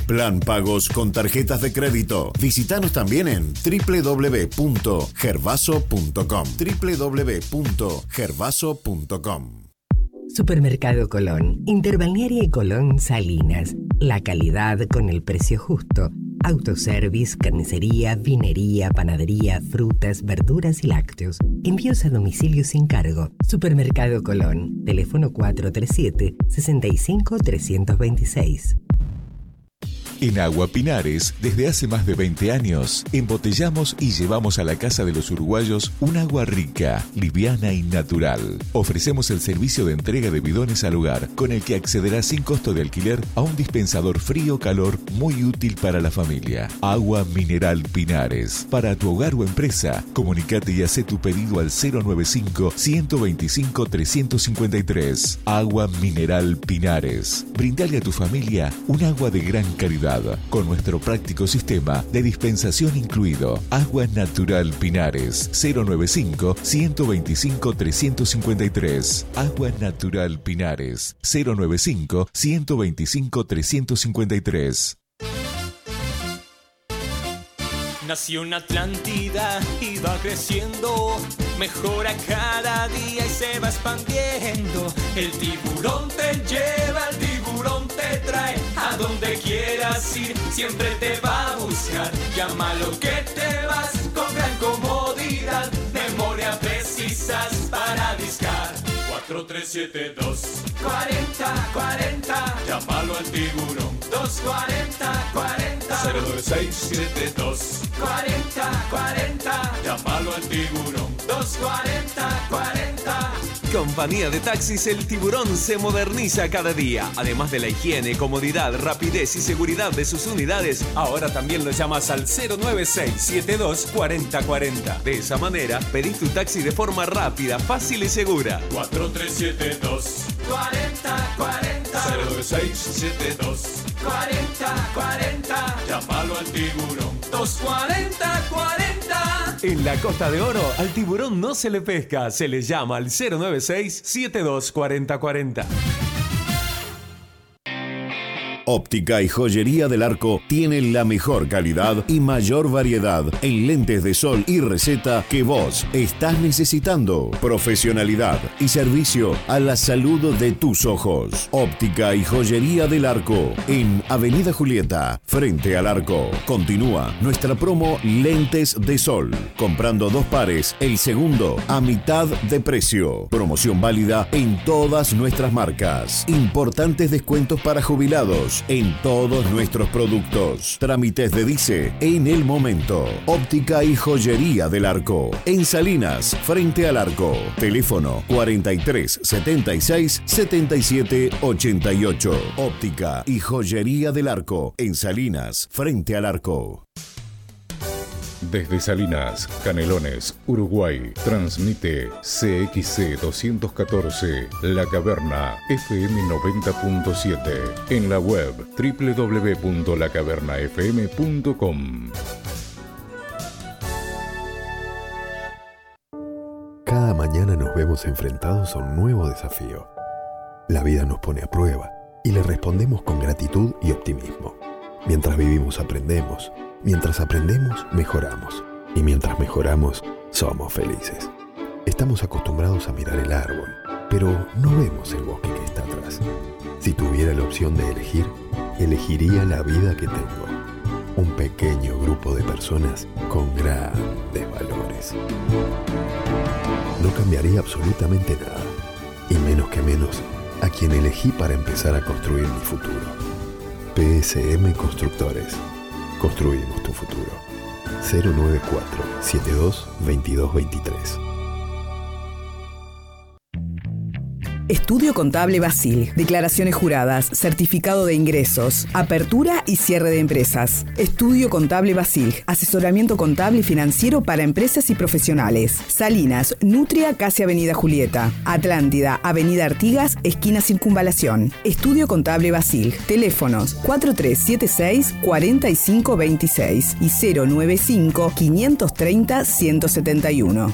Plan pagos con tarjetas de crédito. Visítanos también en www.gervaso.com. www.gervaso.com. Supermercado Colón, Interbalnearia y Colón Salinas. La calidad con el precio justo. Autoservice, carnicería, vinería, panadería, frutas, verduras y lácteos. Envíos a domicilio sin cargo. Supermercado Colón. Teléfono 437 65 326. En Agua Pinares, desde hace más de 20 años, embotellamos y llevamos a la casa de los uruguayos un agua rica, liviana y natural. Ofrecemos el servicio de entrega de bidones al hogar, con el que accederá sin costo de alquiler a un dispensador frío-calor muy útil para la familia. Agua Mineral Pinares. Para tu hogar o empresa, comunicate y haz tu pedido al 095-125-353. Agua Mineral Pinares. Brindale a tu familia un agua de gran calidad con nuestro práctico sistema de dispensación incluido. Agua Natural Pinares 095 125 353. Agua Natural Pinares 095 125 353. Nació una Atlántida y va creciendo, mejora cada día y se va expandiendo. El tiburón te lleva, el tiburón te trae, a donde quieras ir, siempre te va a buscar. Llámalo que te vas con gran comodidad, memoria precisas para discar. 4372 40 40 Llámalo al tiburón 240 40 09672 40 40 Llámalo al tiburón 240 40 Compañía de taxis El Tiburón se moderniza cada día. Además de la higiene, comodidad, rapidez y seguridad de sus unidades, ahora también lo llamas al 09672 4040. De esa manera, pedís tu taxi de forma rápida, fácil y segura. 4372 40 40 09672 40 40 Llámalo al tiburón. 240 40 En la Costa de Oro, al tiburón no se le pesca, se le llama al 096 72 40 40. Óptica y Joyería del Arco tiene la mejor calidad y mayor variedad en lentes de sol y receta que vos estás necesitando. Profesionalidad y servicio a la salud de tus ojos. Óptica y Joyería del Arco en Avenida Julieta, frente al arco. Continúa nuestra promo Lentes de Sol. Comprando dos pares, el segundo a mitad de precio. Promoción válida en todas nuestras marcas. Importantes descuentos para jubilados en todos nuestros productos. Trámites de Dice en el momento. Óptica y joyería del arco. En Salinas, frente al arco. Teléfono 43 76 77 88. Óptica y joyería del arco. En Salinas, frente al arco. Desde Salinas, Canelones, Uruguay, transmite CXC 214, La Caverna, FM 90.7, en la web www.lacavernafm.com. Cada mañana nos vemos enfrentados a un nuevo desafío. La vida nos pone a prueba y le respondemos con gratitud y optimismo. Mientras vivimos aprendemos, mientras aprendemos mejoramos y mientras mejoramos somos felices. Estamos acostumbrados a mirar el árbol, pero no vemos el bosque que está atrás. Si tuviera la opción de elegir, elegiría la vida que tengo. Un pequeño grupo de personas con grandes valores. no cambiaría absolutamente nada. Y menos que menos a quien elegí para empezar a construir mi futuro. PSM Constructores. Construimos tu futuro. 094 72 22 23. Estudio Contable Basil. Declaraciones juradas, certificado de ingresos, apertura y cierre de empresas. Estudio Contable Basil. Asesoramiento contable y financiero para empresas y profesionales. Salinas, Nutria, casi Avenida Julieta. Atlántida, Avenida Artigas, esquina Circunvalación. Estudio Contable Basil. Teléfonos 4376-4526 y 095-530-171.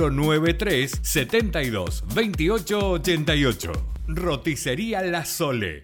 093 72 28 88. Roticería La Sole.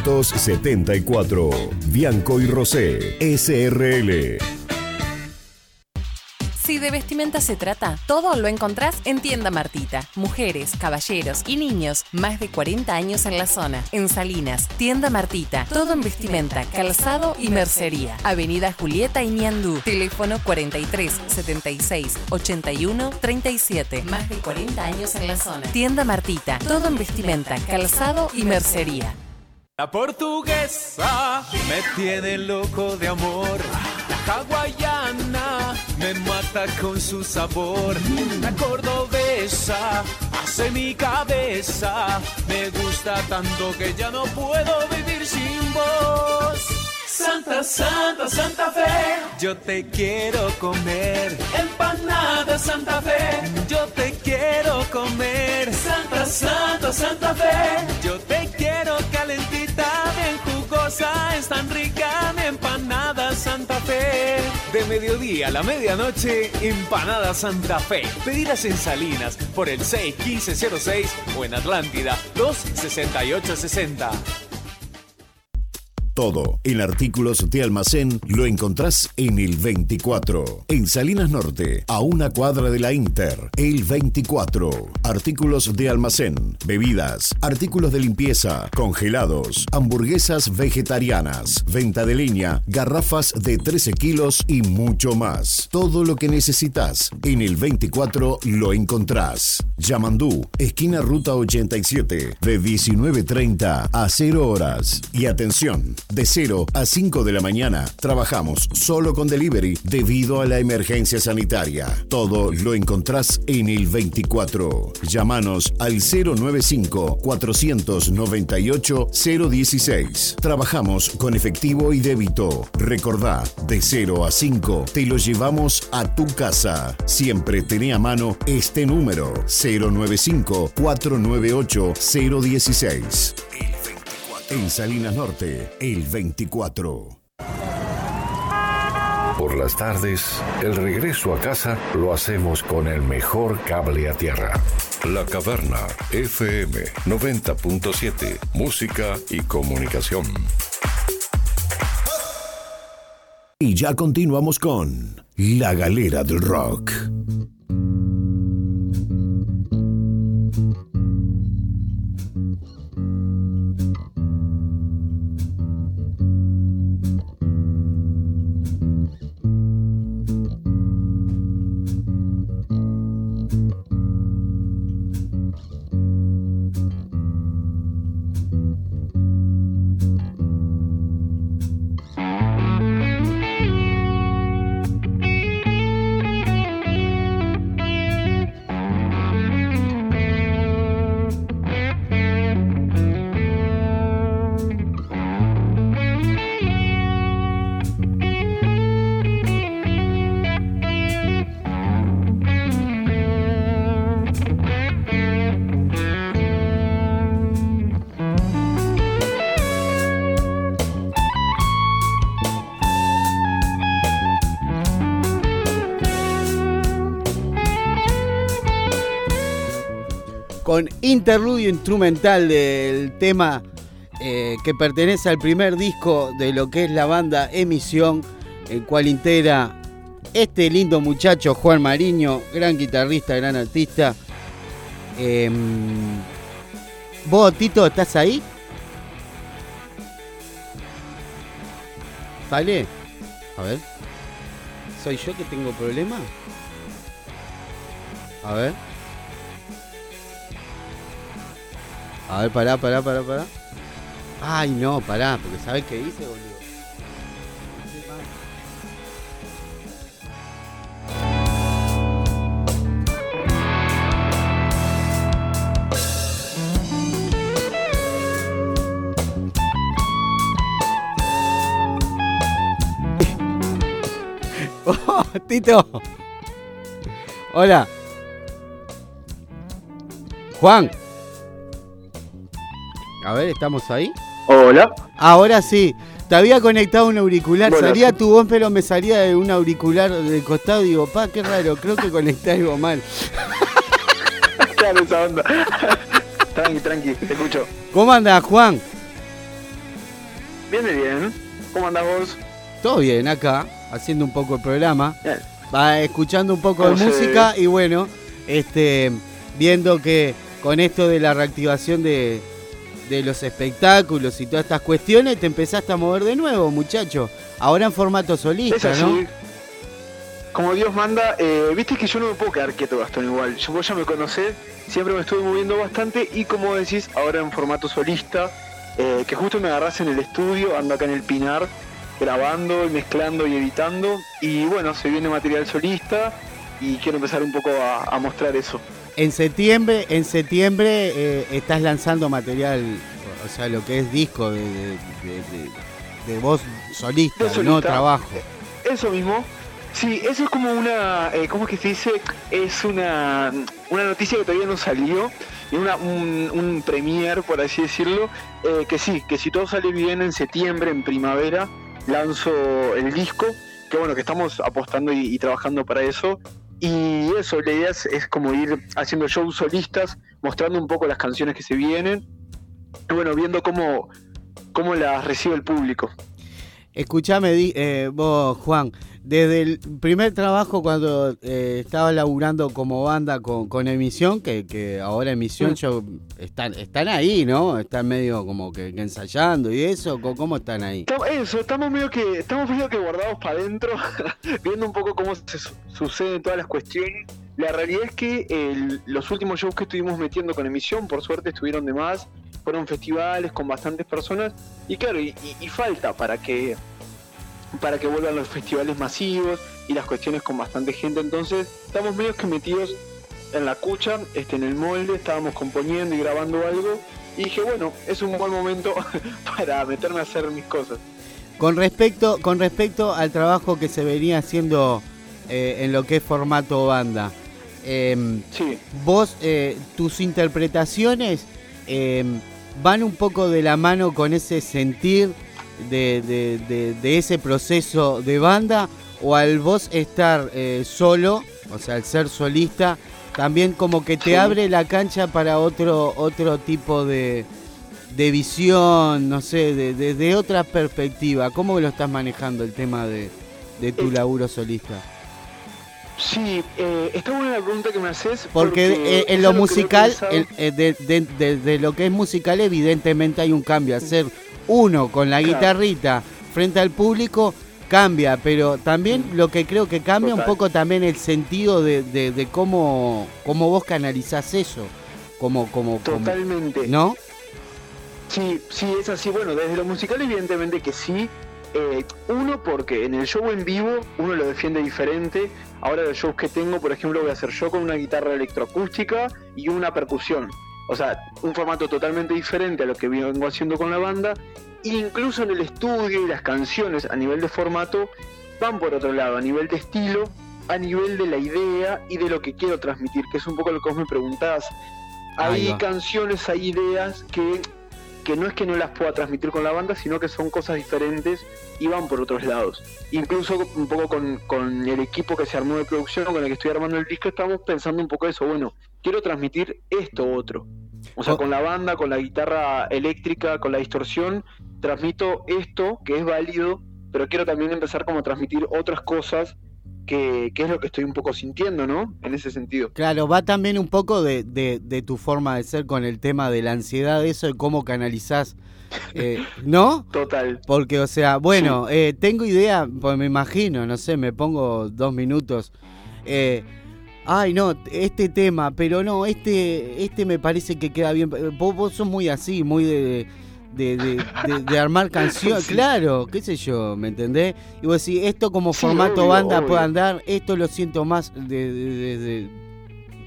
974. Bianco y Rosé. SRL. Si de vestimenta se trata, todo lo encontrás en Tienda Martita. Mujeres, caballeros y niños, más de 40 años en la zona. En Salinas, Tienda Martita. Todo en vestimenta, calzado y mercería. Avenida Julieta y Ñandú. Teléfono 43 76 81 37. Más de 40 años en la zona. Tienda Martita. Todo en vestimenta, calzado y mercería. La portuguesa me tiene loco de amor. La hawaiana me mata con su sabor. La cordobesa hace mi cabeza. Me gusta tanto que ya no puedo vivir sin vos. Santa, Santa, Santa Fe, yo te quiero comer. Empanada Santa Fe, yo te quiero comer. Santa, Santa, Santa Fe, yo te quiero calentita, bien jugosa, es tan rica mi empanada Santa Fe. De mediodía a la medianoche, empanada Santa Fe. Pedidas en Salinas por el 61506 o en Atlántida 26860. Todo en artículos de almacén lo encontrás en el 24. En Salinas Norte, a una cuadra de la Inter, el 24. Artículos de almacén, bebidas, artículos de limpieza, congelados, hamburguesas vegetarianas, venta de leña, garrafas de 13 kilos y mucho más. Todo lo que necesitas en el 24 lo encontrás. Yamandú, esquina Ruta 87, de 19.30 a 0 horas. Y atención, de 0 a 5 de la mañana trabajamos solo con delivery debido a la emergencia sanitaria. Todo lo encontrás en el 24. Llámanos al 095-498-016. Trabajamos con efectivo y débito. Recordá, de 0 a 5 te lo llevamos a tu casa. Siempre tené a mano este número 095-498-016. En Salinas Norte, el 24. Por las tardes, el regreso a casa lo hacemos con el mejor cable a tierra. La Caverna FM 90.7. Música y comunicación. Y ya continuamos con La Galera del Rock. Interludio instrumental del tema eh, que pertenece al primer disco de lo que es la banda Emisión, el cual integra este lindo muchacho Juan Mariño, gran guitarrista, gran artista. Em, ¿Vos, Tito, estás ahí? ¿Vale? A ver. ¿Soy yo que tengo problema? A ver. A ver, pará, pará, pará, pará. Ay, no, pará, porque ¿sabes qué hice, boludo? Oh, Tito. Hola. Juan. A ver, ¿estamos ahí? Hola. Ahora sí. Te había conectado un auricular. Bueno. Salía tu voz, pero me salía de un auricular del costado. Digo, pa, qué raro. Creo que conecté algo mal. Claro, esa onda. tranqui, tranqui, te escucho. ¿Cómo andás, Juan? Bien, bien. ¿Cómo andás vos? Todo bien acá, haciendo un poco el programa. Bien. Va escuchando un poco de ¿Cómo se música y bueno, este viendo que con esto de la reactivación de, de los espectáculos y todas estas cuestiones, te empezaste a mover de nuevo, muchacho. Ahora en formato Es solista, así. ¿no? Como Dios manda, eh, viste que yo no me puedo quedar quieto, Gastón, igual. Yo, vos ya me conocés, siempre me estuve moviendo bastante y como decís, ahora en formato solista, eh, que justo me agarrás en el estudio, ando acá en el Pinar, grabando y mezclando y editando. Y bueno, se viene material solista y quiero empezar un poco a, a mostrar eso. En septiembre, en septiembre eh, estás lanzando material, o sea, lo que es disco de, de, de- de- de voz solista, nuevo trabajo. Eso mismo. Sí, eso es como una, eh, ¿cómo es que se dice? Es una, una noticia que todavía no salió, y una, un, un premier, por así decirlo, eh, que sí, que si todo sale bien en septiembre, en primavera, lanzo el disco, que bueno, que estamos apostando y, y trabajando para eso. Y eso, la idea es, como ir haciendo shows solistas, mostrando un poco las canciones que se vienen, y bueno, viendo cómo, cómo las recibe el público. Escuchame, eh, vos, Juan, desde el primer trabajo cuando eh, estabas laburando como banda con, con Emisión, que, que ahora Emisión Mm. yo, están, están ahí, ¿no? Están medio como que, que ensayando y eso, ¿cómo, están ahí? Eso, estamos medio que estamos medio que guardados para adentro, viendo un poco cómo se su- suceden todas las cuestiones. La realidad es que el- los últimos shows que estuvimos metiendo con emisión, por suerte estuvieron de más, fueron festivales con bastantes personas y claro, y, y- y falta para que para que vuelvan los festivales masivos y las cuestiones con bastante gente. Entonces, estamos medio que metidos en la cucha, este, en el molde, estábamos componiendo y grabando algo. Y dije, bueno, es un buen momento para meterme a hacer mis cosas. Con respecto, con respecto al trabajo que se venía haciendo eh, en lo que es formato banda, em, vos, eh, tus interpretaciones em, van un poco de la mano con ese sentir de, de- de- de ese proceso de banda o al vos estar eh, solo, o sea, al ser solista, también como que te abre la cancha para otro, otro tipo de, de visión, no sé, de, de- otra perspectiva. ¿Cómo lo estás manejando el tema de, de tu laburo solista? Sí, eh, está buena la pregunta que me haces. Porque eh, en lo musical, eh, de, de- de- de lo que es musical, evidentemente hay un cambio. Hacer uno con la guitarrita frente al público cambia, pero también lo que creo que cambia un poco también el sentido de, de- de cómo, cómo vos canalizás eso. Como, como, como- Totalmente. ¿No? Sí, sí, es así. Bueno, desde lo musical evidentemente que sí. Eh, uno, porque en el show en vivo uno lo defiende diferente. Ahora los shows que tengo, por ejemplo, voy a hacer yo con una guitarra electroacústica y una percusión. O sea, un formato totalmente diferente a lo que vengo haciendo con la banda. Incluso en el estudio y las canciones a nivel de formato van por otro lado, a nivel de estilo, a nivel de la idea y de lo que quiero transmitir, que es un poco lo que vos me preguntás. Hay canciones, hay ideas que que no es que no las pueda transmitir con la banda, sino que son cosas diferentes y van por otros lados. Incluso un poco con, con el equipo que se armó de producción, con el que estoy armando el disco, estamos pensando un poco eso, bueno, quiero transmitir esto otro. O sea, con la banda, con la guitarra eléctrica, con la distorsión, transmito esto que es válido, pero quiero también empezar como a transmitir otras cosas que, que es lo que estoy un poco sintiendo, ¿no? En ese sentido. Claro, va también un poco de, de- de tu forma de ser con el tema de la ansiedad, eso y cómo canalizás, eh, ¿no? Total. Porque, o sea, bueno, eh, tengo idea, pues me imagino, no sé, me pongo dos minutos. eh, Ay, no, este tema, pero no, este este me parece que queda bien. Vos, vos sos muy así, muy de, de, de- de- de armar canciones, Sí. claro, qué sé yo, ¿me entendés? Y vos decís, esto como Sí, formato obvio, banda obvio. puede andar, esto lo siento más de- de- de- de-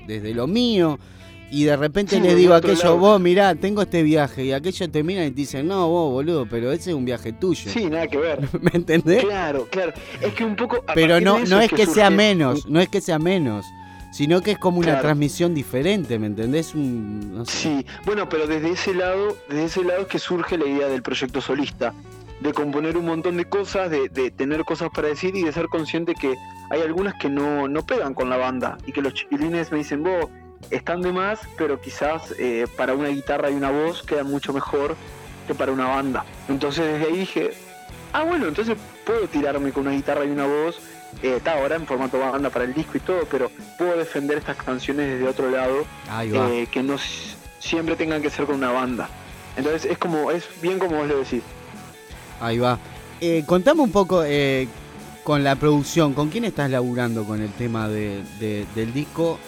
desde lo mío. Y de repente Sí, les desde digo aquello, lado. vos mirá, tengo este viaje. Y aquellos te miran y te dicen, no, vos boludo, pero ese es un viaje tuyo. Sí, nada que ver. ¿Me entendés? Claro, claro. Es que un poco. Pero no, no es que sea surge- menos, no es que sea menos, sino que es como una Claro. transmisión diferente, ¿me entendés? Un, no sé. Sí, bueno, pero desde ese lado, desde ese lado es que surge la idea del proyecto solista, de componer un montón de cosas, de, de tener cosas para decir y de ser consciente que hay algunas que no, no pegan con la banda y que los chiquilines me dicen, vos, están de más, pero quizás eh, para una guitarra y una voz quedan mucho mejor que para una banda. Entonces desde ahí dije, ah bueno, entonces puedo tirarme con una guitarra y una voz, eh, está ahora en formato banda para el disco y todo, pero puedo defender estas canciones desde otro lado Ahí va. eh, que no siempre tengan que ser con una banda. Entonces es como, es bien como vos lo decís. Ahí va. Eh, contame un poco eh, con la producción, ¿con quién estás laburando con el tema de, de- del disco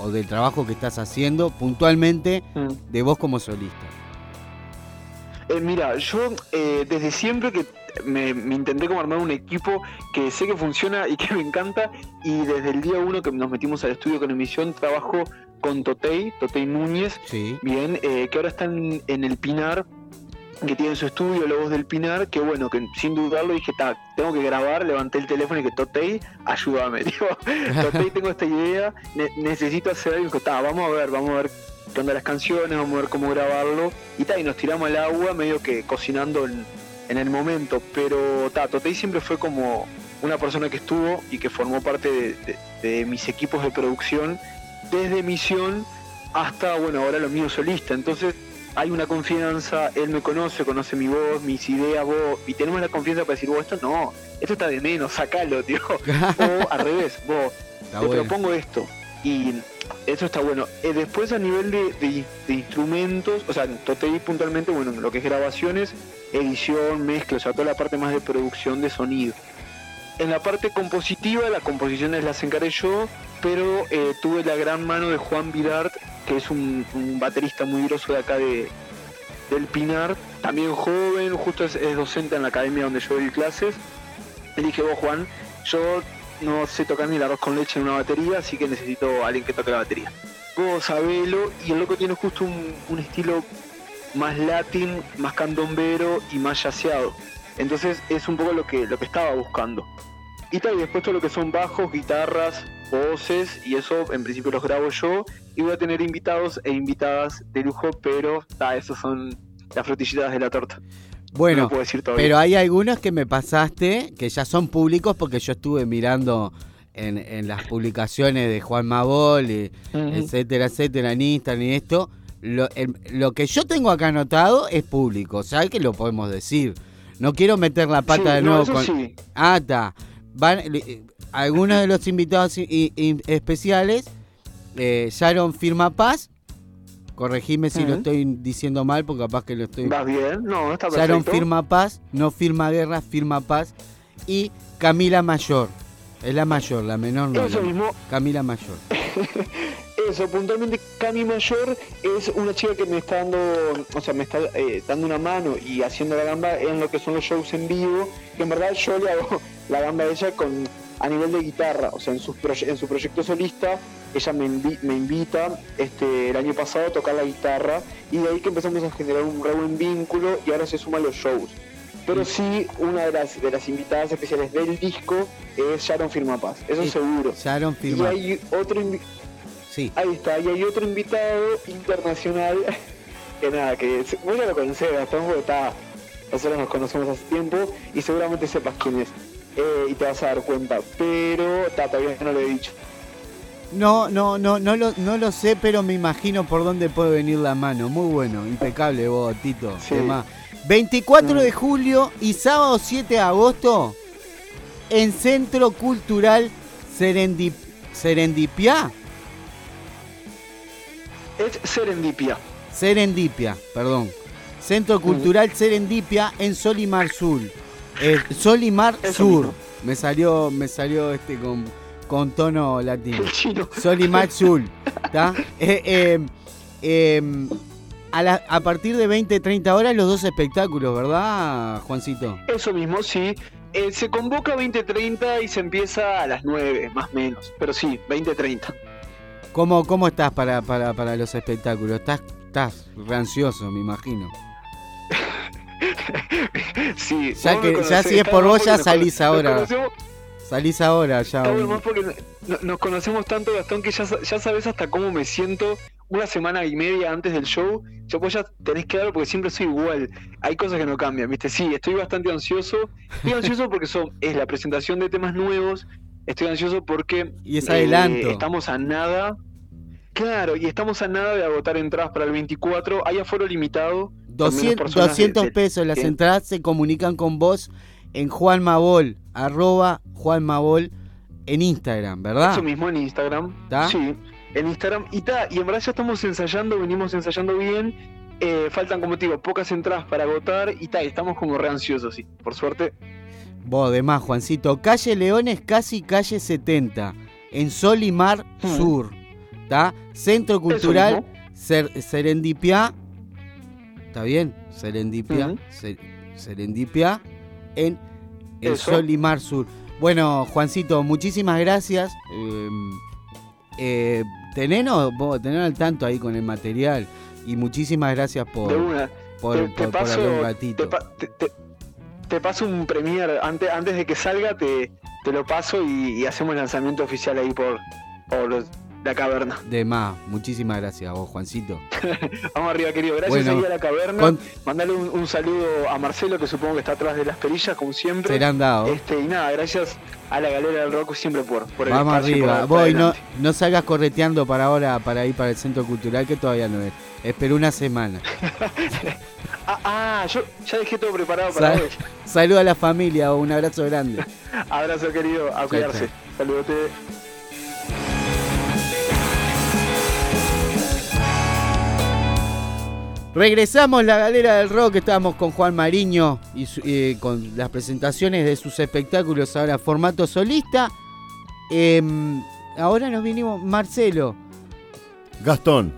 o del trabajo que estás haciendo puntualmente Mm. de vos como solista? Eh, mira, yo eh, desde siempre que me, me intenté como armar un equipo que sé que funciona y que me encanta y desde el día uno que nos metimos al estudio con emisión trabajo con Totei, Totei Núñez, Sí. bien, eh, que ahora están en el Pinar, que tiene su estudio, la voz del Pinar, que bueno, que sin dudarlo dije, "Ta, tengo que grabar, levanté el teléfono y que Totei, ayúdame, digo, Totei, tengo esta idea, ne- necesito hacer algo, "Ta, vamos a ver, vamos a ver qué onda las canciones, vamos a ver cómo grabarlo, y ta, y nos tiramos al agua medio que cocinando en, en el momento, pero ta, Totei siempre fue como una persona que estuvo y que formó parte de, de- de mis equipos de producción, desde emisión hasta, bueno, ahora lo mío solista, entonces hay una confianza, él me conoce, conoce mi voz, mis ideas, vos, y tenemos la confianza para decir, vos, esto no, esto está de menos, sacalo, tío. o al revés, vos, Está te bueno. propongo esto. Y eso está bueno. Eh, después a nivel de, de- de instrumentos, o sea, Totei puntualmente, bueno, lo que es grabaciones, edición, mezcla, o sea, toda la parte más de producción de sonido. En la parte compositiva, las composiciones las encaré yo, pero eh, tuve la gran mano de Juan Vidart, que es un, baterista muy groso de acá de, del Pinar, también joven, justo es, docente en la academia donde yo doy clases. Le dije, vos Juan, yo no sé tocar ni el arroz con leche en una batería, así que necesito a alguien que toque la batería. Vos y el loco tiene justo un estilo más latín, más candombero y más yaceado. Entonces es un poco lo que, lo que estaba buscando. Y tal, y después todo lo que son bajos, guitarras, voces, y eso en principio los grabo yo. Y voy a tener invitados e invitadas de lujo, pero ta, esos son las frutillitas de la torta. Bueno, No puedo decir todavía. pero hay algunos que me pasaste que ya son públicos porque yo estuve mirando en, en las publicaciones de Juan Mabol, y etcétera, etcétera, en Instagram y esto. Lo, el- lo que yo tengo acá anotado es público, ¿sabes que lo podemos decir? No quiero meter la pata Sí, de no, nuevo eso con. sí. Ah, está. Van, eh, algunos de los invitados i- i- especiales, eh, Sharon Firma Paz. Corregime si lo Ujú. estoy diciendo mal, porque capaz que lo estoy. ¿Vas bien? No, está perfecto. Sharon firma paz, no firma guerra, firma paz. Y Camila Mayor. Es la mayor, la menor no. Eso mismo. Camila Mayor. Eso, puntualmente Cami Mayor es una chica que me está dando, o sea, me está eh, dando una mano y haciendo la gamba en lo que son los shows en vivo, que en verdad yo le hago la gamba a ella con a nivel de guitarra, o sea, en, sus en su proyecto solista, ella me, invi- me invita este, el año pasado a tocar la guitarra y de ahí que empezamos a generar un re buen vínculo y ahora se suma a los shows. Pero sí, una de las, de las invitadas especiales del disco es Sharon Firma Paz, eso Sí, seguro. Sharon Firma- Y hay otro invi- Sí. Ahí está, y hay otro invitado internacional que nada, que vos ya lo conocés, Gastón, porque está, nosotros nos conocemos hace tiempo y seguramente sepas quién es. Eh, y te vas a dar cuenta, pero ta, todavía no lo he dicho. No, no, no, no lo, no lo sé, pero me imagino por dónde puede venir la mano. Muy bueno, impecable vos, Tito. Sí. Demás. 24 de julio y sábado 7 de agosto en Centro Cultural Serendip Serendipia. Es Serendipia. Serendipia, perdón. Centro Cultural Serendipia en Solimar Sur. Eh, Solimar Sur. Me salió, me salió este con, con tono latino. Solimar Sur. Eh, eh, eh, a, la- a partir de 20, 30 horas los dos espectáculos, ¿verdad, Juancito? Eso mismo, sí. Eh, se convoca 20.30 y se empieza a las 9, más o menos. Pero sí, 20.30. ¿Cómo, cómo estás para, para, para los espectáculos? Estás, estás ansioso, me imagino. Sí, Ya, que, ya si es por vos, ya salís ahora. Salís ahora ya. Más porque no- nos conocemos tanto, Gastón, que ya, ya sabes hasta cómo me siento una semana y media antes del show. Ya pues ya tenés que dar porque siempre soy igual. Hay cosas que no cambian, ¿viste? Sí, estoy bastante ansioso. Estoy ansioso porque son, es la presentación de temas nuevos. Estoy ansioso porque Y es eh, adelanto. estamos a nada. Claro, y estamos a nada de agotar entradas para el 24. Hay aforo limitado. son menos 200, personas de- 200 de- pesos. Las entradas se comunican con vos en Juan Mabol, arroba Juan Mabol en Instagram, ¿verdad? Eso mismo en Instagram. ¿Ta? Sí, en Instagram. Y, ta, y en verdad ya estamos ensayando, venimos ensayando bien. Eh, faltan, como te digo, pocas entradas para agotar. Y ta, estamos como re ansiosos, sí. Por suerte. Vos, de más, Juancito. Calle Leones, casi calle 70. En Solimar Sur. ¿Está? Centro Cultural Ser- Serendipia. ¿Está bien? Serendipia. Ser- Serendipia. En, en Eso. Solimar Sur. Bueno, Juancito, muchísimas gracias. Eh, eh, tenenos, vos, tenenos al tanto ahí con el material. Y muchísimas gracias por, por, te, por- te por paso, un ratito. pa- te- te- te paso un premier. Antes, antes de que salga, te, te lo paso y, y hacemos el lanzamiento oficial ahí por, por la caverna. De más, muchísimas gracias a vos, Juancito. Vamos arriba, querido. Gracias Bueno, a la caverna. con- Mandale un, un saludo a Marcelo, que supongo que está atrás de las perillas, como siempre. Serán dados. Este, y nada, gracias a la galera del rock siempre por, por el Vamos espacio arriba. por Voy, no, no salgas correteando para ahora, para ir para el centro cultural, que todavía no es. Espero una semana. Ah, ah, yo ya dejé todo preparado para Sal- hoy. A la familia, un abrazo grande. Abrazo, querido. A cuidarse. Saludos. Regresamos la galera del rock, estábamos con Juan Mariño y eh, con las presentaciones de sus espectáculos ahora formato solista. Em, ahora nos vinimos, Marcelo. Gastón,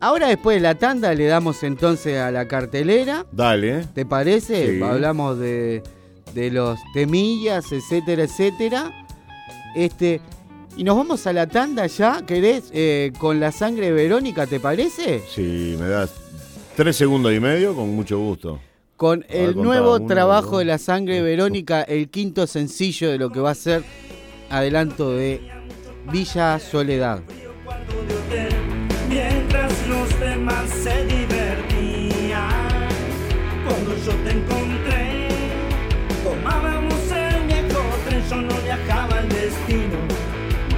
Ahora después de la tanda le damos entonces a la cartelera. dale. ¿Te parece? Sí. Hablamos de, de los temillas, etcétera, etcétera. Este, y nos vamos a la tanda ya, ¿querés? Eh, con la sangre de Verónica, ¿te parece? Si me das tres segundos y medio, con mucho gusto. Con A el nuevo uno, trabajo de la sangre Verónica, el quinto sencillo de lo que va a ser adelanto de Villa Soledad. Mientras los demás se divertían Cuando yo te encontré Tomábamos el viejo tren Yo no viajaba al destino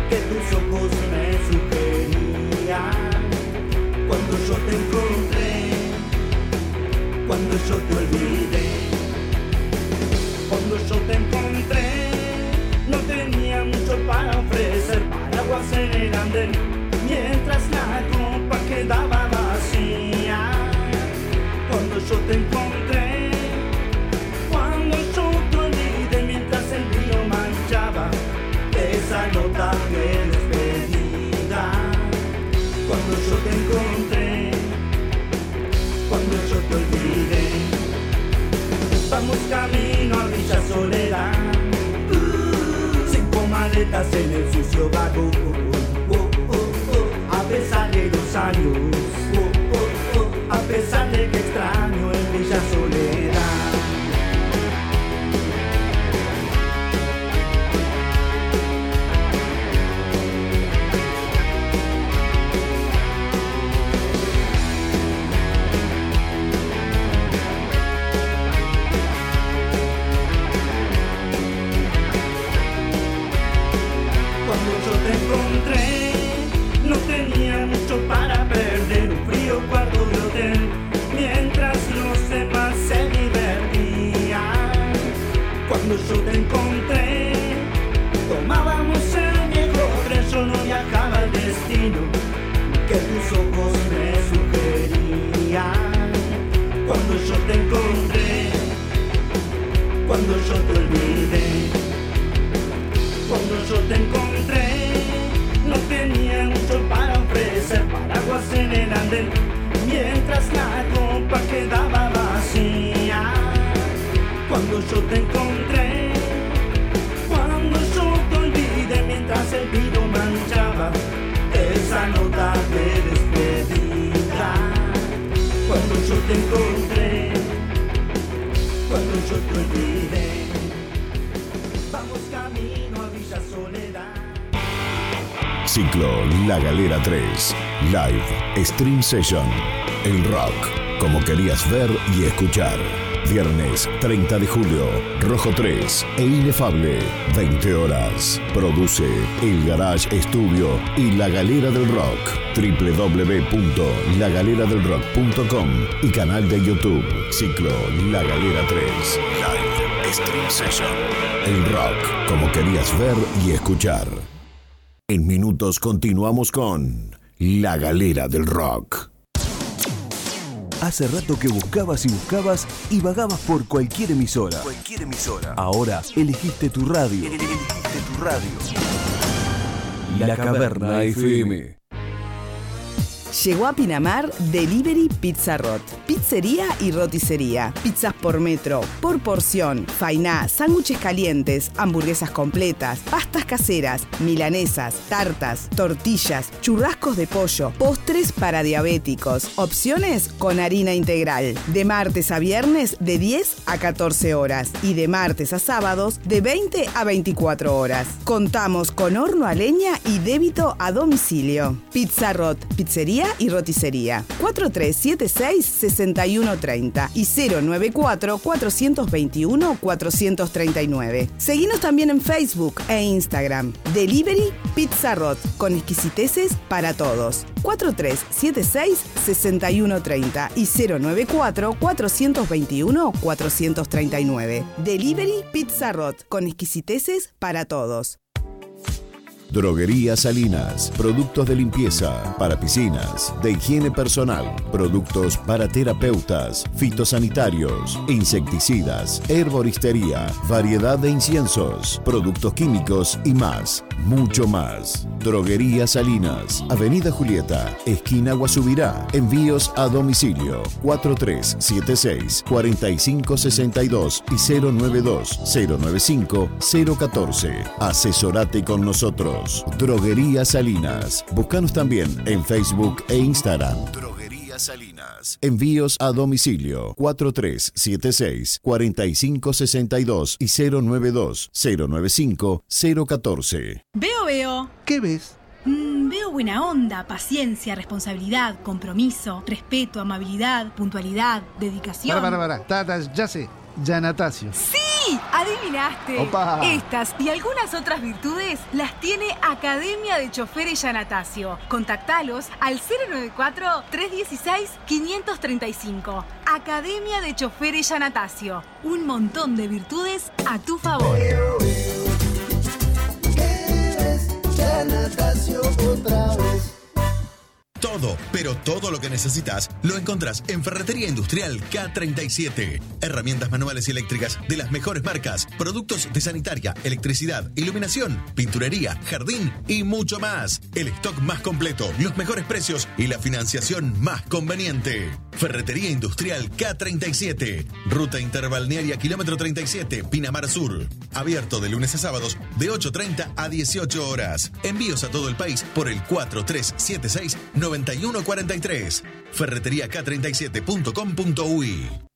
Que tus ojos me sugerían Cuando yo te encontré Cuando yo te olvidé. Cuando yo te encontré No tenía mucho para ofrecer. Paraguas en el andén Mientras la copa quedaba vacía. Cuando yo te encontré Cuando yo te olvidé Mientras el río manchaba Esa nota de despedida. Cuando yo te encontré Vamos camino a Villa Soledad. Cinco maletas en el sucio vagón A pesar de los años eso te encontré. Tomábamos el negro, por eso no viajaba el destino que tus ojos me sugerían. Cuando yo te encontré, cuando yo te olvidé, cuando yo te encontré, no tenía mucho para ofrecer paraguas en el andén, mientras la ropa quedaba vacía. Cuando yo te encontré, cuando yo te olvidé, mientras el vino manchaba esa nota de despedida. Cuando yo te encontré, cuando yo te olvidé, vamos camino a Villa Soledad. Ciclo La Galera 3. Live Stream Session. El rock, como querías ver y escuchar. Viernes 30 de julio, Rojo 3 e Inefable, 20 horas. Produce El Garage Estudio y La Galera del Rock. www.lagaleradelrock.com y canal de YouTube. Ciclo La Galera 3. Live Stream Session. El rock, como querías ver y escuchar. En minutos continuamos con La Galera del Rock. Hace rato que buscabas y buscabas y vagabas por cualquier emisora. Cualquier emisora. Ahora elegiste tu radio. Elegiste tu radio. La Caverna FM. Llegó a Pinamar Delivery Pizza Rot. Pizzería y roticería. Pizzas por metro, por porción, fainá, sándwiches calientes, hamburguesas completas, pastas caseras, milanesas, tartas, tortillas, churrascos de pollo, postres para diabéticos. Opciones con harina integral. De martes a viernes de 10 a 14 horas y de martes a sábados de 20 a 24 horas. Contamos con horno a leña y débito a domicilio. Pizza Rot, pizzería y roticería. 4376-6130 y 094-421-439. Seguinos también en Facebook e Instagram. Delivery Pizza Rot con exquisiteces para todos. 4376-6130 y 094-421-439. Delivery Pizza Rot con exquisiteces para todos. Droguería Salinas, productos de limpieza para piscinas, de higiene personal, productos para terapeutas, fitosanitarios, insecticidas, herboristería, variedad de inciensos, productos químicos y más, mucho más. Droguería Salinas, Avenida Julieta, esquina Guasubirá, envíos a domicilio 4376 4562 y 092 095 014. Asesorate con nosotros. Droguería Salinas. Búscanos también en Facebook e Instagram. Droguería Salinas. Envíos a domicilio 4376 4562 y 092 095 014. Veo, veo. ¿Qué ves? Mm, veo buena onda, paciencia, responsabilidad, compromiso, respeto, amabilidad, puntualidad, dedicación. Para, para, para. Tatas, ya sé. Yanatacio. ¡Sí! ¡Adivinaste! Opa. Estas y algunas otras virtudes las tiene Academia de Choferes Yanatacio. Contactalos al 094-316-535. Academia de Choferes Yanatacio. Un montón de virtudes a tu favor. otra vez. Todo, pero todo lo que necesitas lo encontrás en Ferretería Industrial K37. Herramientas manuales y eléctricas de las mejores marcas, productos de sanitaria, electricidad, iluminación, pinturería, jardín y mucho más. El stock más completo, los mejores precios y la financiación más conveniente. Ferretería Industrial K37. Ruta Interbalnearia Kilómetro 37, Pinamar Sur. Abierto de lunes a sábados de 8.30 a 18 horas. Envíos a todo el país por el 4376-9143. Ferretería K37.com.uy.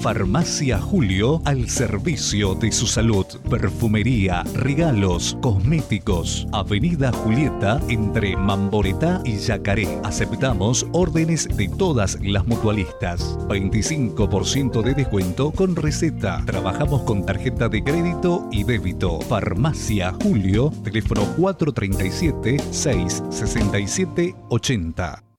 Farmacia Julio al servicio de su salud. Perfumería, regalos, cosméticos. Avenida Julieta entre Mamboretá y Yacaré. Aceptamos órdenes de todas las mutualistas. 25% de descuento con receta. Trabajamos con tarjeta de crédito y débito. Farmacia Julio, teléfono 437 667 80.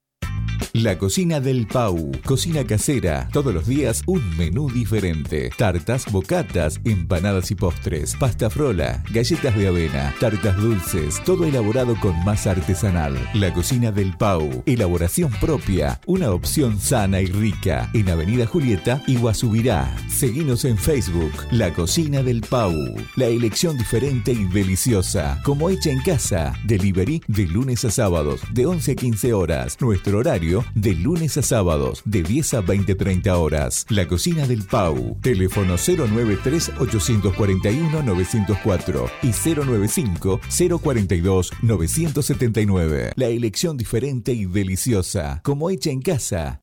La cocina del Pau. Cocina casera. Todos los días un menú diferente. Tartas, bocatas, empanadas y postres. Pasta frola, galletas de avena, tartas dulces. Todo elaborado con masa artesanal. La cocina del Pau. Elaboración propia. Una opción sana y rica. En Avenida Julieta y Guasubirá. Seguinos en Facebook. La cocina del Pau. La elección diferente y deliciosa. Como hecha en casa. Delivery de lunes a sábados de 11 a 15 horas. Nuestro horario de lunes a sábados de 10 a 20 30 horas. La cocina del Pau. Teléfono 093 841 904 y 095 042 979. La elección diferente y deliciosa. Como hecha en casa.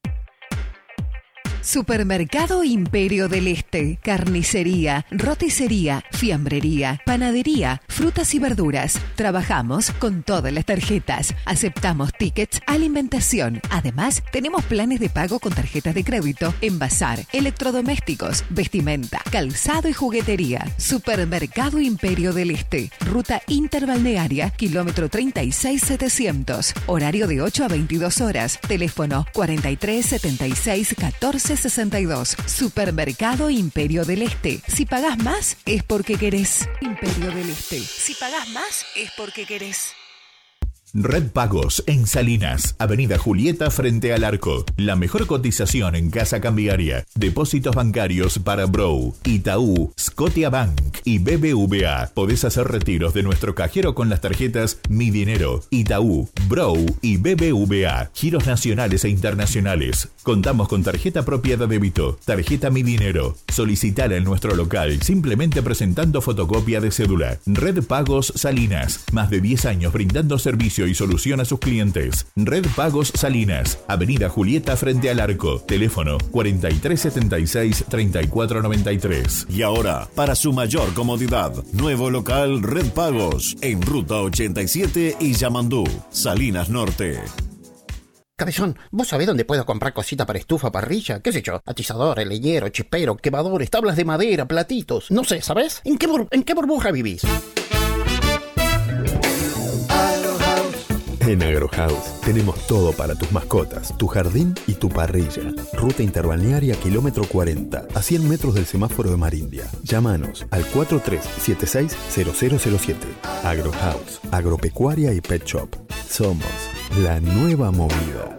Supermercado Imperio del Este, carnicería, roticería, fiambrería, panadería, frutas y verduras. Trabajamos con todas las tarjetas. Aceptamos tickets, alimentación. Además, tenemos planes de pago con tarjetas de crédito, envasar, electrodomésticos, vestimenta, calzado y juguetería. Supermercado Imperio del Este, ruta interbalnearia, kilómetro 36700. Horario de 8 a 22 horas. Teléfono 43 76 14 62. Supermercado Imperio del Este. Si pagás más, es porque querés. Imperio del Este. Si pagás más, es porque querés. Red Pagos en Salinas, Avenida Julieta frente al arco. La mejor cotización en casa cambiaria. Depósitos bancarios para Bro, Itaú, Scotiabank y BBVA. Podés hacer retiros de nuestro cajero con las tarjetas Mi Dinero, Itaú, Bro y BBVA. Giros nacionales e internacionales. Contamos con tarjeta propia de débito, tarjeta Mi Dinero. Solicitar en nuestro local simplemente presentando fotocopia de cédula. Red Pagos Salinas, más de 10 años brindando servicio y solución a sus clientes. Red Pagos Salinas, Avenida Julieta frente al arco. Teléfono 4376-3493. Y ahora, para su mayor comodidad, nuevo local Red Pagos en Ruta 87 y Yamandú, Salinas Norte. Cabezón, ¿vos sabés dónde puedo comprar cosita para estufa, parrilla? ¿Qué sé yo? Atizador, leñero, chispero, quemadores, tablas de madera, platitos. No sé, ¿sabés? ¿En qué, bur- en qué burbuja vivís? En Agrohouse tenemos todo para tus mascotas, tu jardín y tu parrilla. Ruta interbalnearia kilómetro 40, a 100 metros del semáforo de Marindia. Llámanos al 4376-0007. Agrohouse, agropecuaria y pet shop. Somos la nueva movida.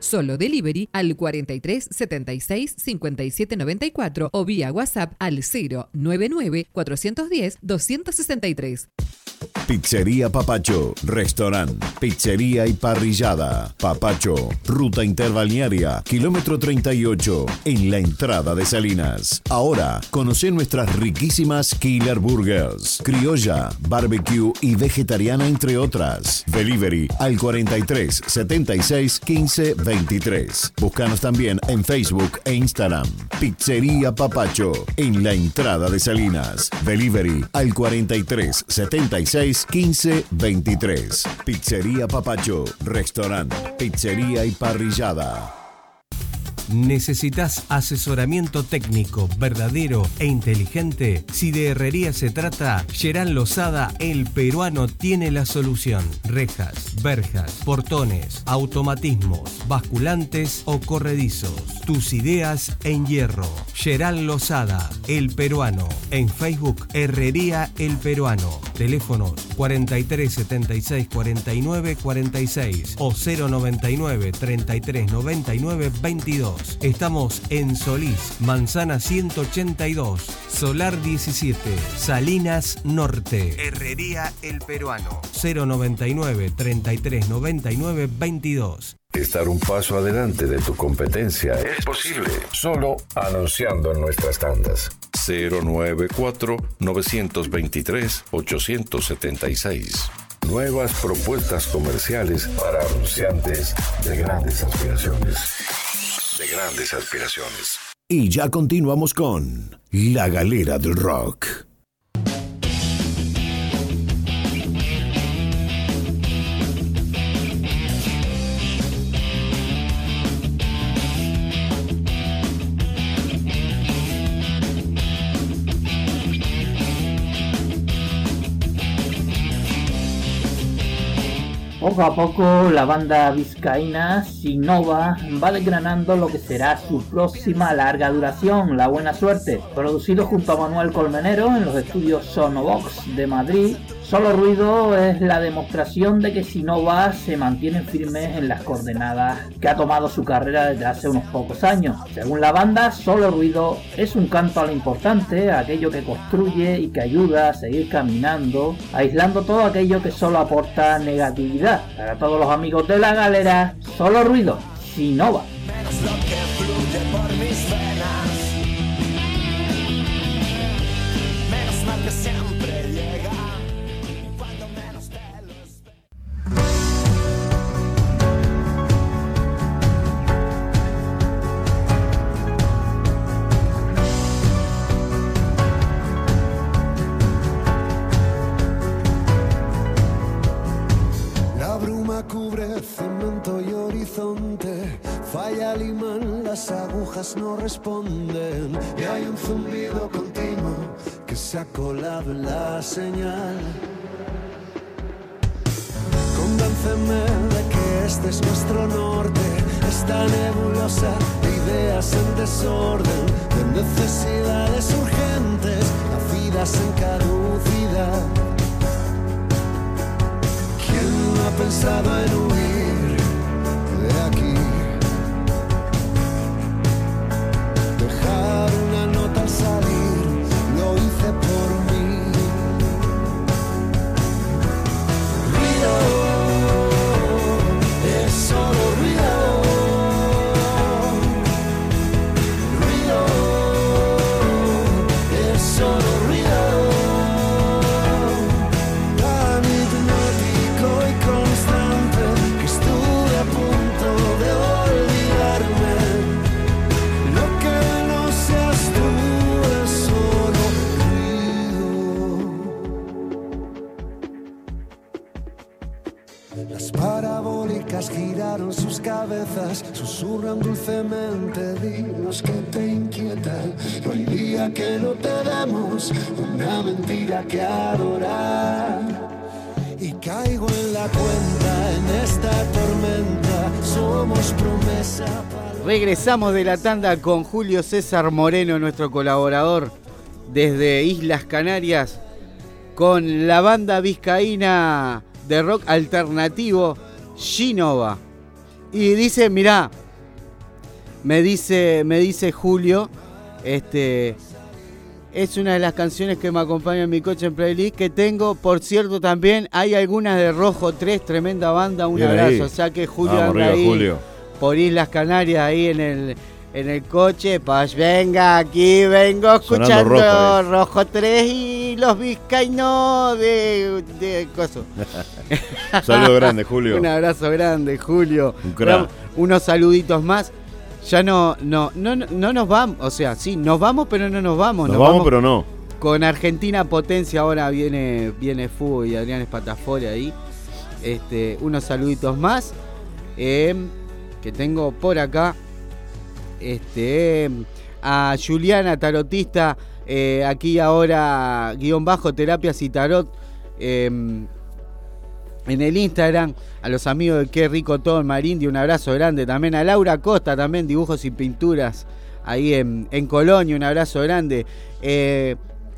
Solo delivery al 43 76 57 94 o vía WhatsApp al 099 410 263. Pizzería Papacho, restaurante, pizzería y parrillada. Papacho, ruta interbalnearia, kilómetro 38, en la entrada de Salinas. Ahora, conoce nuestras riquísimas Killer Burgers, criolla, barbecue y vegetariana entre otras. Delivery al 43 76 15 23. Búscanos también en Facebook e Instagram. Pizzería Papacho, en la entrada de Salinas. Delivery al 43 76 15 23. Pizzería Papacho, restaurante, pizzería y parrillada. ¿Necesitas asesoramiento técnico verdadero e inteligente? Si de herrería se trata, Gerán Lozada, el peruano, tiene la solución. Rejas, verjas, portones, automatismos, basculantes o corredizos. Tus ideas en hierro. Gerán Lozada, el peruano. En Facebook, Herrería El Peruano. Teléfonos 43 76 49 46 o 099 33 99 22. Estamos en Solís, Manzana 182, Solar 17, Salinas Norte. Herrería El Peruano. 099 33 99 22. Estar un paso adelante de tu competencia es posible solo anunciando en nuestras tandas. 094-923-876. Nuevas propuestas comerciales para anunciantes de grandes aspiraciones. De grandes aspiraciones. Y ya continuamos con La Galera del Rock. Poco a poco la banda vizcaína Sinova va desgranando lo que será su próxima larga duración, La Buena Suerte, producido junto a Manuel Colmenero en los estudios Sonobox de Madrid. Solo Ruido es la demostración de que Sinova se mantiene firmes en las coordenadas que ha tomado su carrera desde hace unos pocos años. Según la banda, Solo Ruido es un canto a lo importante, aquello que construye y que ayuda a seguir caminando, aislando todo aquello que solo aporta negatividad. Para todos los amigos de la galera, Solo Ruido, Sinova. Menos lo no responden y hay un zumbido continuo que se ha colado en la señal. Convénceme de que este es nuestro norte, esta nebulosa de ideas en desorden, de necesidades urgentes, nacidas en caducidad. ¿Quién no ha pensado en huir parabólicas giraron sus cabezas, susurran dulcemente, dinos que te inquieta. No día que no te demos una mentira que adorar. Y caigo en la cuenta en esta tormenta, somos promesa para Regresamos de la tanda con Julio César Moreno, nuestro colaborador desde Islas Canarias, con la banda vizcaína de rock alternativo Shinova. Y dice, mirá, me dice, me dice Julio, este, Es una de las canciones que me acompaña en mi coche en playlist que tengo. Por cierto, también hay algunas de Rojo 3, tremenda banda. Un Bien abrazo. ahí. O sea que Julio Vamos, anda arriba, ahí Julio. por Islas Canarias ahí en el, en el coche. Pues venga, aquí vengo escuchando Rojo, Rojo, 3 y los vizcaínos de, de coso. Saludo grande, Julio. Un abrazo grande, Julio. Un crack. Ram- Unos saluditos más. Ya no, no, no, no, no nos vamos. O sea, sí, nos vamos, pero no nos vamos. Nos vamos, pero no. Con Argentina Potencia ahora viene, viene Fugo y Adrián Espatafore ahí. Este, unos saluditos más. eh, que tengo por acá. Este, eh, a Juliana, tarotista. eh, aquí ahora, guion bajo, terapias y tarot. eh, en el Instagram, a los amigos de Qué Rico Todo en Marindi, un abrazo grande. También a Laura Costa, también dibujos y pinturas ahí en, en Colonia, un abrazo grande. Eh,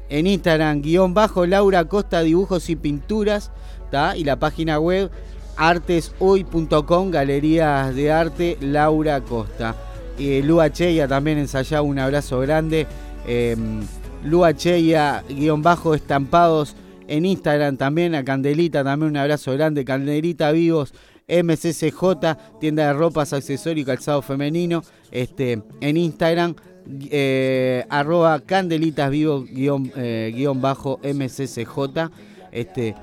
en Instagram, guion bajo, Laura Costa, dibujos y pinturas, y la página web arteshoy.com, galerías de arte, Laura Costa. Y Lua Cheya también ensayado, un abrazo grande. Eh, Lua Cheya, guion bajo, estampados en Instagram también, a Candelita también un abrazo grande, Candelita Vivos, MCCJ, tienda de ropas, accesorios y calzado femenino, este, en Instagram, eh, arroba Candelitas Vivos guion, eh, guion bajo MCCJ. Este,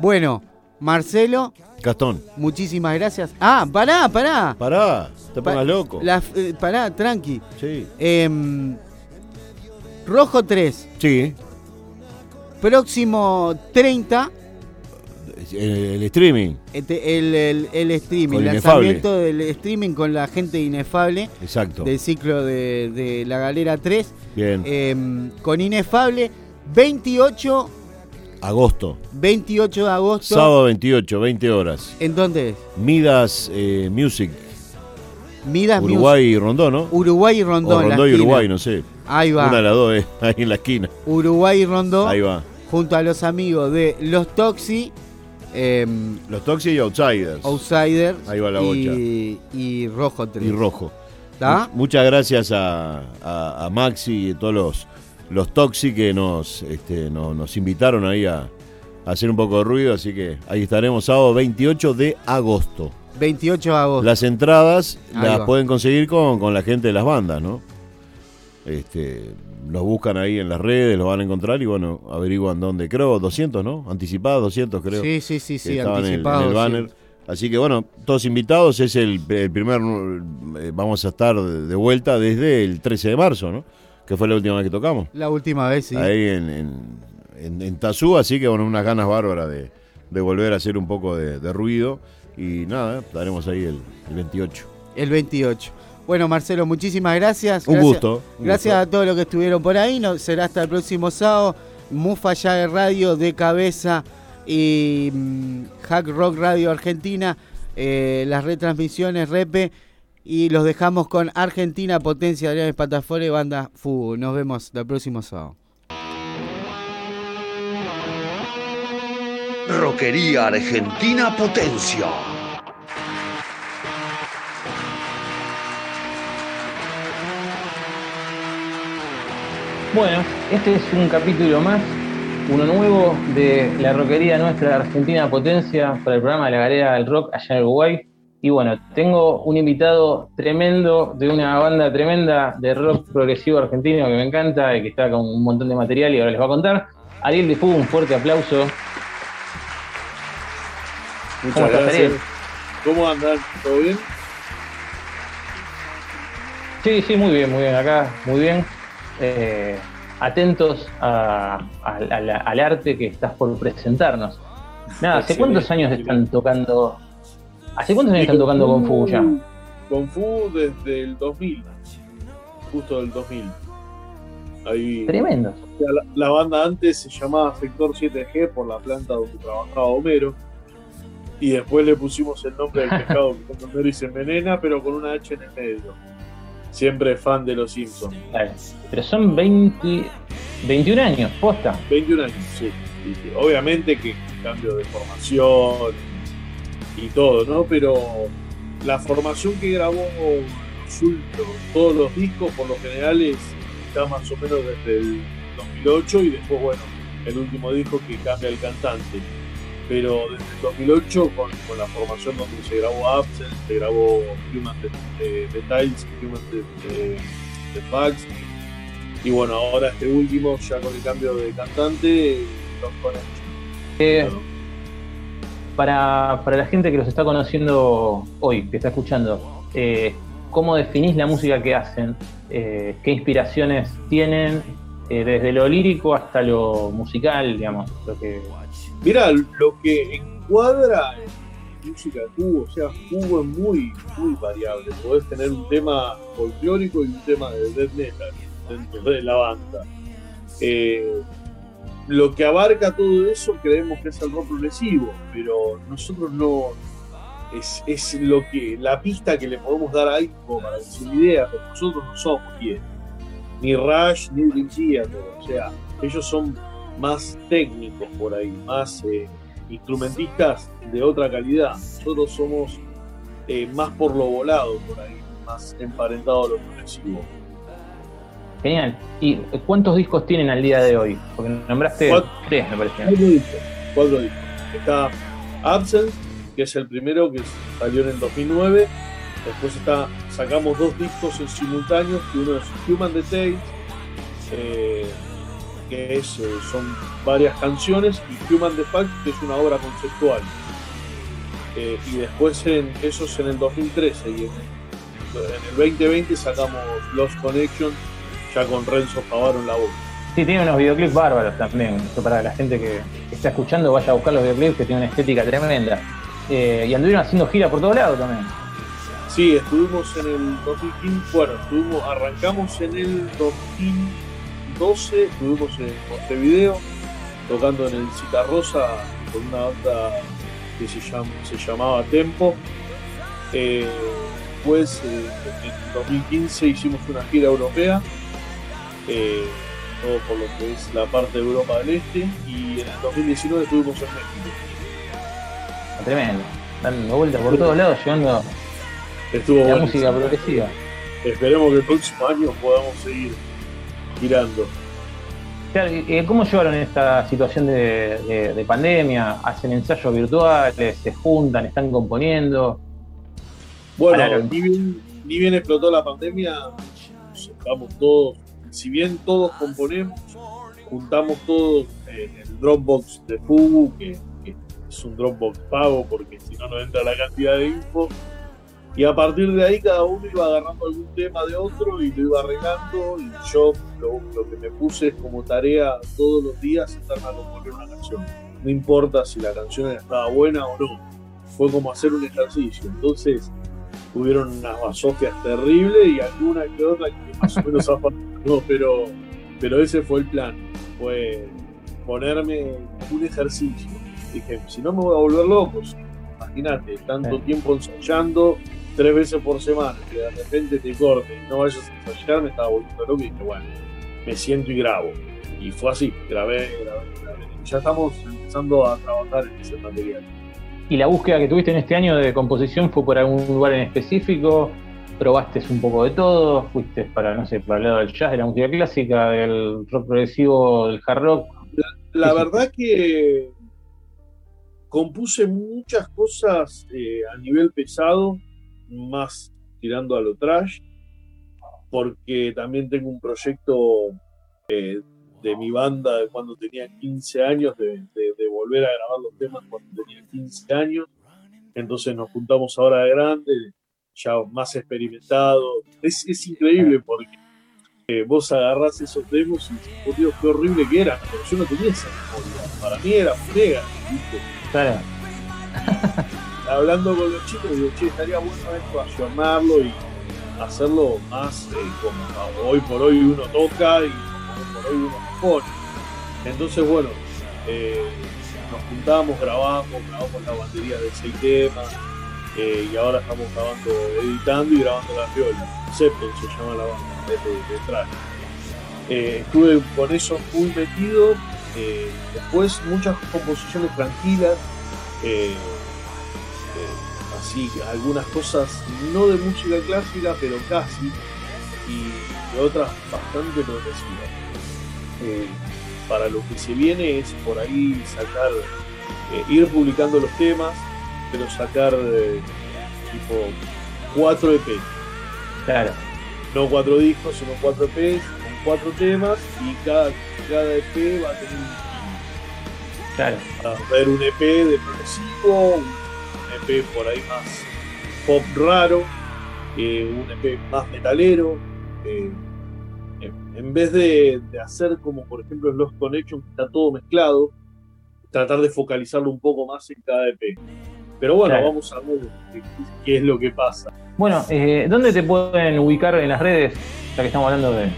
bueno, Marcelo, Gastón. muchísimas gracias. Ah, pará, pará. Pará, te Pa- pongas loco. la- eh, pará, tranqui. Sí. Em, Rojo 3. Sí. Próximo 30, El, el streaming. este, el, el- el streaming, el lanzamiento del streaming con la gente Inefable. Exacto. Del ciclo de, de La Galera 3. Bien. Em, con Inefable, 28, Agosto. 28 de agosto. Sábado 28, 20 horas. ¿En dónde es? Midas eh, Music. Midas Uruguay y Rondón, ¿no? Uruguay y Rondón. O Rondón y. Uruguay, no sé. Ahí va. Una de las dos, eh, ahí en la esquina. Uruguay y Rondón. Ahí va. Junto a los amigos de Los Toxi. em, Los Toxic y Outsiders. Outsiders. Ahí va la y, y Rojo 3. Y Rojo. ¿Está? Mu- Muchas gracias a, a- a Maxi y todos los, los Toxic que nos, este, no- nos invitaron ahí a, a hacer un poco de ruido. Así que ahí estaremos sábado 28 de agosto. 28 de agosto. Las entradas Ahí las va. pueden conseguir con, con la gente de las bandas, ¿no? Este, los buscan ahí en las redes, los van a encontrar y bueno, averiguan dónde. Creo 200, ¿no? Anticipados 200, creo. Sí, sí, sí, sí, en el- anticipados, banner. Así que bueno, todos invitados. Es el, el primer. eh, Vamos a estar de de vuelta desde el 13 de marzo, ¿no? Que fue la última vez que tocamos. La última vez, sí. Ahí en, en, en- en Tazú, así que bueno, unas ganas bárbaras de, de volver a hacer un poco de, de ruido. Y nada, estaremos ahí el, el 28. El 28. Bueno, Marcelo, muchísimas gracias. Un Gracias- gusto, un gracias gusto. a todos los que estuvieron por ahí. No, será hasta el próximo sábado. Mufa ya de radio de cabeza y mm, Hack Rock Radio Argentina. eh, las retransmisiones Repe. Y los dejamos con Argentina Potencia Adrián Espatafore, banda Fugo. Nos vemos el próximo sábado. Roquería Argentina Potencia. Bueno, este es un capítulo más, uno nuevo de la roquería nuestra Argentina Potencia para el programa de la Galera del Rock allá en Uruguay. Y bueno, tengo un invitado tremendo de una banda tremenda de rock progresivo argentino que me encanta y que está con un montón de material y ahora les va a contar. Ariel de Fugo, un fuerte aplauso. Muchas ¿Cómo estás, gracias. Ariel? ¿Cómo andan? ¿Todo bien? Sí, sí, muy bien, muy bien, acá, muy bien. Eh, atentos a- a- a la- al arte que estás por presentarnos. Nada, ¿hace cuántos años están tocando? ¿Hace cuántos años están tocando con Fugu ya? Con Fu desde el 2000. Justo del 2000. Ahí, Tremendo. La, la banda antes se llamaba Sector 7G por la planta donde trabajaba Homero. Y después le pusimos el nombre del pescado que come Homero y se envenena, pero con una H en el medio. Siempre fan de los Simpsons. Pero son 20, 21 años, posta. 21 años, sí, obviamente que cambio de formación y todo, ¿no? Pero la formación que grabó todos los discos, por lo general, es, está más o menos desde el el 2008 y después, bueno, el último disco que cambia el cantante. Pero desde el 2008, con, con la formación donde se grabó Absent, se grabó Human De- de- Details, Human De- de- de Facts, y bueno, ahora este último, ya con el cambio de cantante, los Connection. Eh, para, para la gente que los está conociendo hoy, que está escuchando, eh, ¿cómo definís la música que hacen? Eh, ¿Qué inspiraciones tienen? Eh, desde lo lírico hasta lo musical, digamos. Lo que... Mira, lo que encuadra en música de cubo, o sea, cubo es muy, muy variable. Podés tener un tema folclórico y un tema de death metal dentro de la banda. Lo que abarca todo eso creemos que es el rock progresivo, pero nosotros no. Es, es lo que la pista que le podemos dar ahí como para que idea, pero nosotros no somos. Ni Rush ni Theater, o sea, ellos son más técnicos por ahí, más eh, instrumentistas de otra calidad. Nosotros somos eh, más por lo volado por ahí, más emparentados a lo progresivo. Genial. ¿Y cuántos discos tienen al día de hoy? Porque nombraste Cuatro. tres, me parece. Cuatro discos, cuatro discos. Está Absent, que es el primero que salió en el 2009. Después está, sacamos dos discos en simultáneo, que uno es Human Details, eh, que es, eh, son varias canciones, y Human the Fact, que es una obra conceptual. Eh, y después en esos en el 2013 y en, en el 2020 sacamos Lost Connection, ya con Renzo Favaro en la voz. Sí, tiene unos videoclips bárbaros también. Eso para la gente que, que está escuchando, vaya a buscar los videoclips que tienen una estética tremenda. Eh, y anduvieron haciendo gira por todos lados también. Sí, estuvimos en el 2015, bueno, estuvimos, arrancamos en el 2012, estuvimos en Montevideo, tocando en el Citarrosa con una banda que se, llama, se llamaba Tempo. Eh, después, eh, en el 2015 hicimos una gira europea, eh, todo por lo que es la parte de Europa del Este, y en el 2019 estuvimos en México. Tremendo. Dando vueltas por todos lados, llevando Estuvo la bueno. música progresiva. Esperemos que el próximo año podamos seguir girando. Claro, ¿Cómo llevaron esta situación de, de- de pandemia? ¿Hacen ensayos virtuales? ¿Se juntan? ¿Están componiendo? Bueno, ni bien, ni bien explotó la pandemia, nos estamos todos, si bien todos componemos, juntamos todos en el Dropbox de Fugu, que, que es un Dropbox pago porque si no no entra la cantidad de info. Y a partir de ahí cada uno iba agarrando algún tema de otro y lo iba arreglando. Y yo lo, lo que me puse es como tarea todos los días sentarme a componer una canción. No importa si la canción estaba buena o no. Fue como hacer un ejercicio. Entonces hubieron unas basofias terribles y alguna que otra que más o menos. No, pero, pero ese fue el plan. Fue ponerme un ejercicio. Dije, si no me voy a volver loco, imagínate, tanto tiempo ensayando, tres veces por semana, que de repente te corte y no vayas a ensayar, me estaba volviendo loco y dije, bueno, me siento y grabo. Y fue así, grabé, grabé, grabé. Ya estamos empezando a trabajar en ese material. ¿Y la búsqueda que tuviste en este año de composición fue por algún lugar en específico? ¿Probaste un poco de todo? ¿Fuiste para, no sé, para el lado del jazz, de la música clásica, del rock progresivo, del hard rock? La verdad que compuse muchas cosas eh, a nivel pesado, más tirando a lo trash, porque también tengo un proyecto eh, de mi banda de cuando tenía 15 años, de, de- de volver a grabar los temas cuando tenía 15 años. Entonces nos juntamos ahora de grande, ya más experimentados. Es, es increíble porque eh, vos agarrás esos demos y por Dios, qué horrible que era. Pero yo no tenía esa memoria. Para mí era ¿viste? Claro. Hablando con los chicos, digo, che, estaría bueno esto, ayornarlo y hacerlo más eh, como hoy por hoy uno toca y hoy. Entonces, bueno, eh, nos juntamos, grabamos, grabamos la batería de seis temas eh, y ahora estamos grabando, editando y grabando la viola. Septon se llama la banda, de. Eh, estuve con eso muy metido. después muchas composiciones tranquilas. así algunas cosas no de música clásica, pero casi. Y otras bastante progresivas. Eh, para lo que se viene es por ahí sacar, eh, ir publicando los temas, pero sacar eh, tipo cuatro EP. Claro. No cuatro discos, sino cuatro EPs con cuatro temas y cada, cada EP va a tener un Claro. Va a haber un EP de progresivo, un EP por ahí más pop raro, eh, un EP más metalero. eh, en- vez de, de hacer como por ejemplo en Lost Connection, que está todo mezclado, tratar de focalizarlo un poco más en cada EP. Pero bueno, Claro. vamos a ver qué, qué es lo que pasa. Bueno, eh, ¿dónde te pueden ubicar en las redes? Ya que estamos hablando de.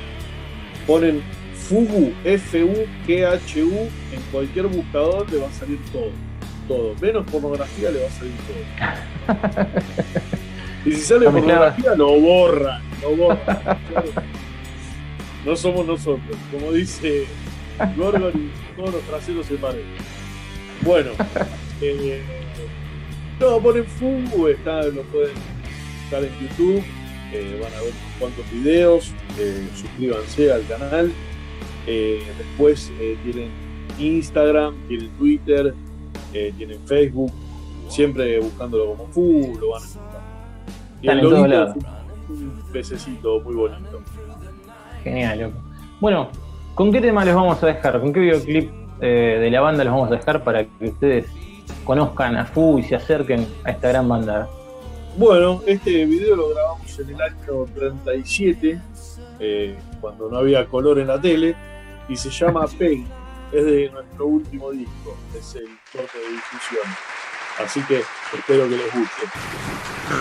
Ponen Fugu, F-U-G-H-U, en cualquier buscador le va a salir todo. Todo. Menos pornografía le va a salir todo. Y si sale pornografía, lo borra. Lo borra. No somos nosotros. Como dice Gorgon y todos los traseros se parecen. Bueno. eh, no, ponen Fugu, está, lo pueden buscar en YouTube. eh, van a ver cuantos videos. eh, suscríbanse al canal. Eh, después eh, tienen Instagram, tienen Twitter, tienen Facebook. Siempre buscándolo como Fugu, lo van a encontrar. Y el en un pececito muy bonito. Genial, loco. Bueno, ¿con qué tema les vamos a dejar? ¿Con qué videoclip eh, de la banda los vamos a dejar para que ustedes conozcan a Fu y se acerquen a esta gran banda? Bueno, este video lo grabamos en el año 37, eh, cuando no había color en la tele, y se llama Pain. Es de nuestro último disco, es el corte de difusión. Así que espero que les guste.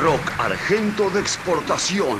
Rock Argento de exportación.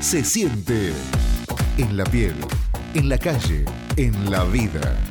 se siente en la piel, en la calle, en la vida.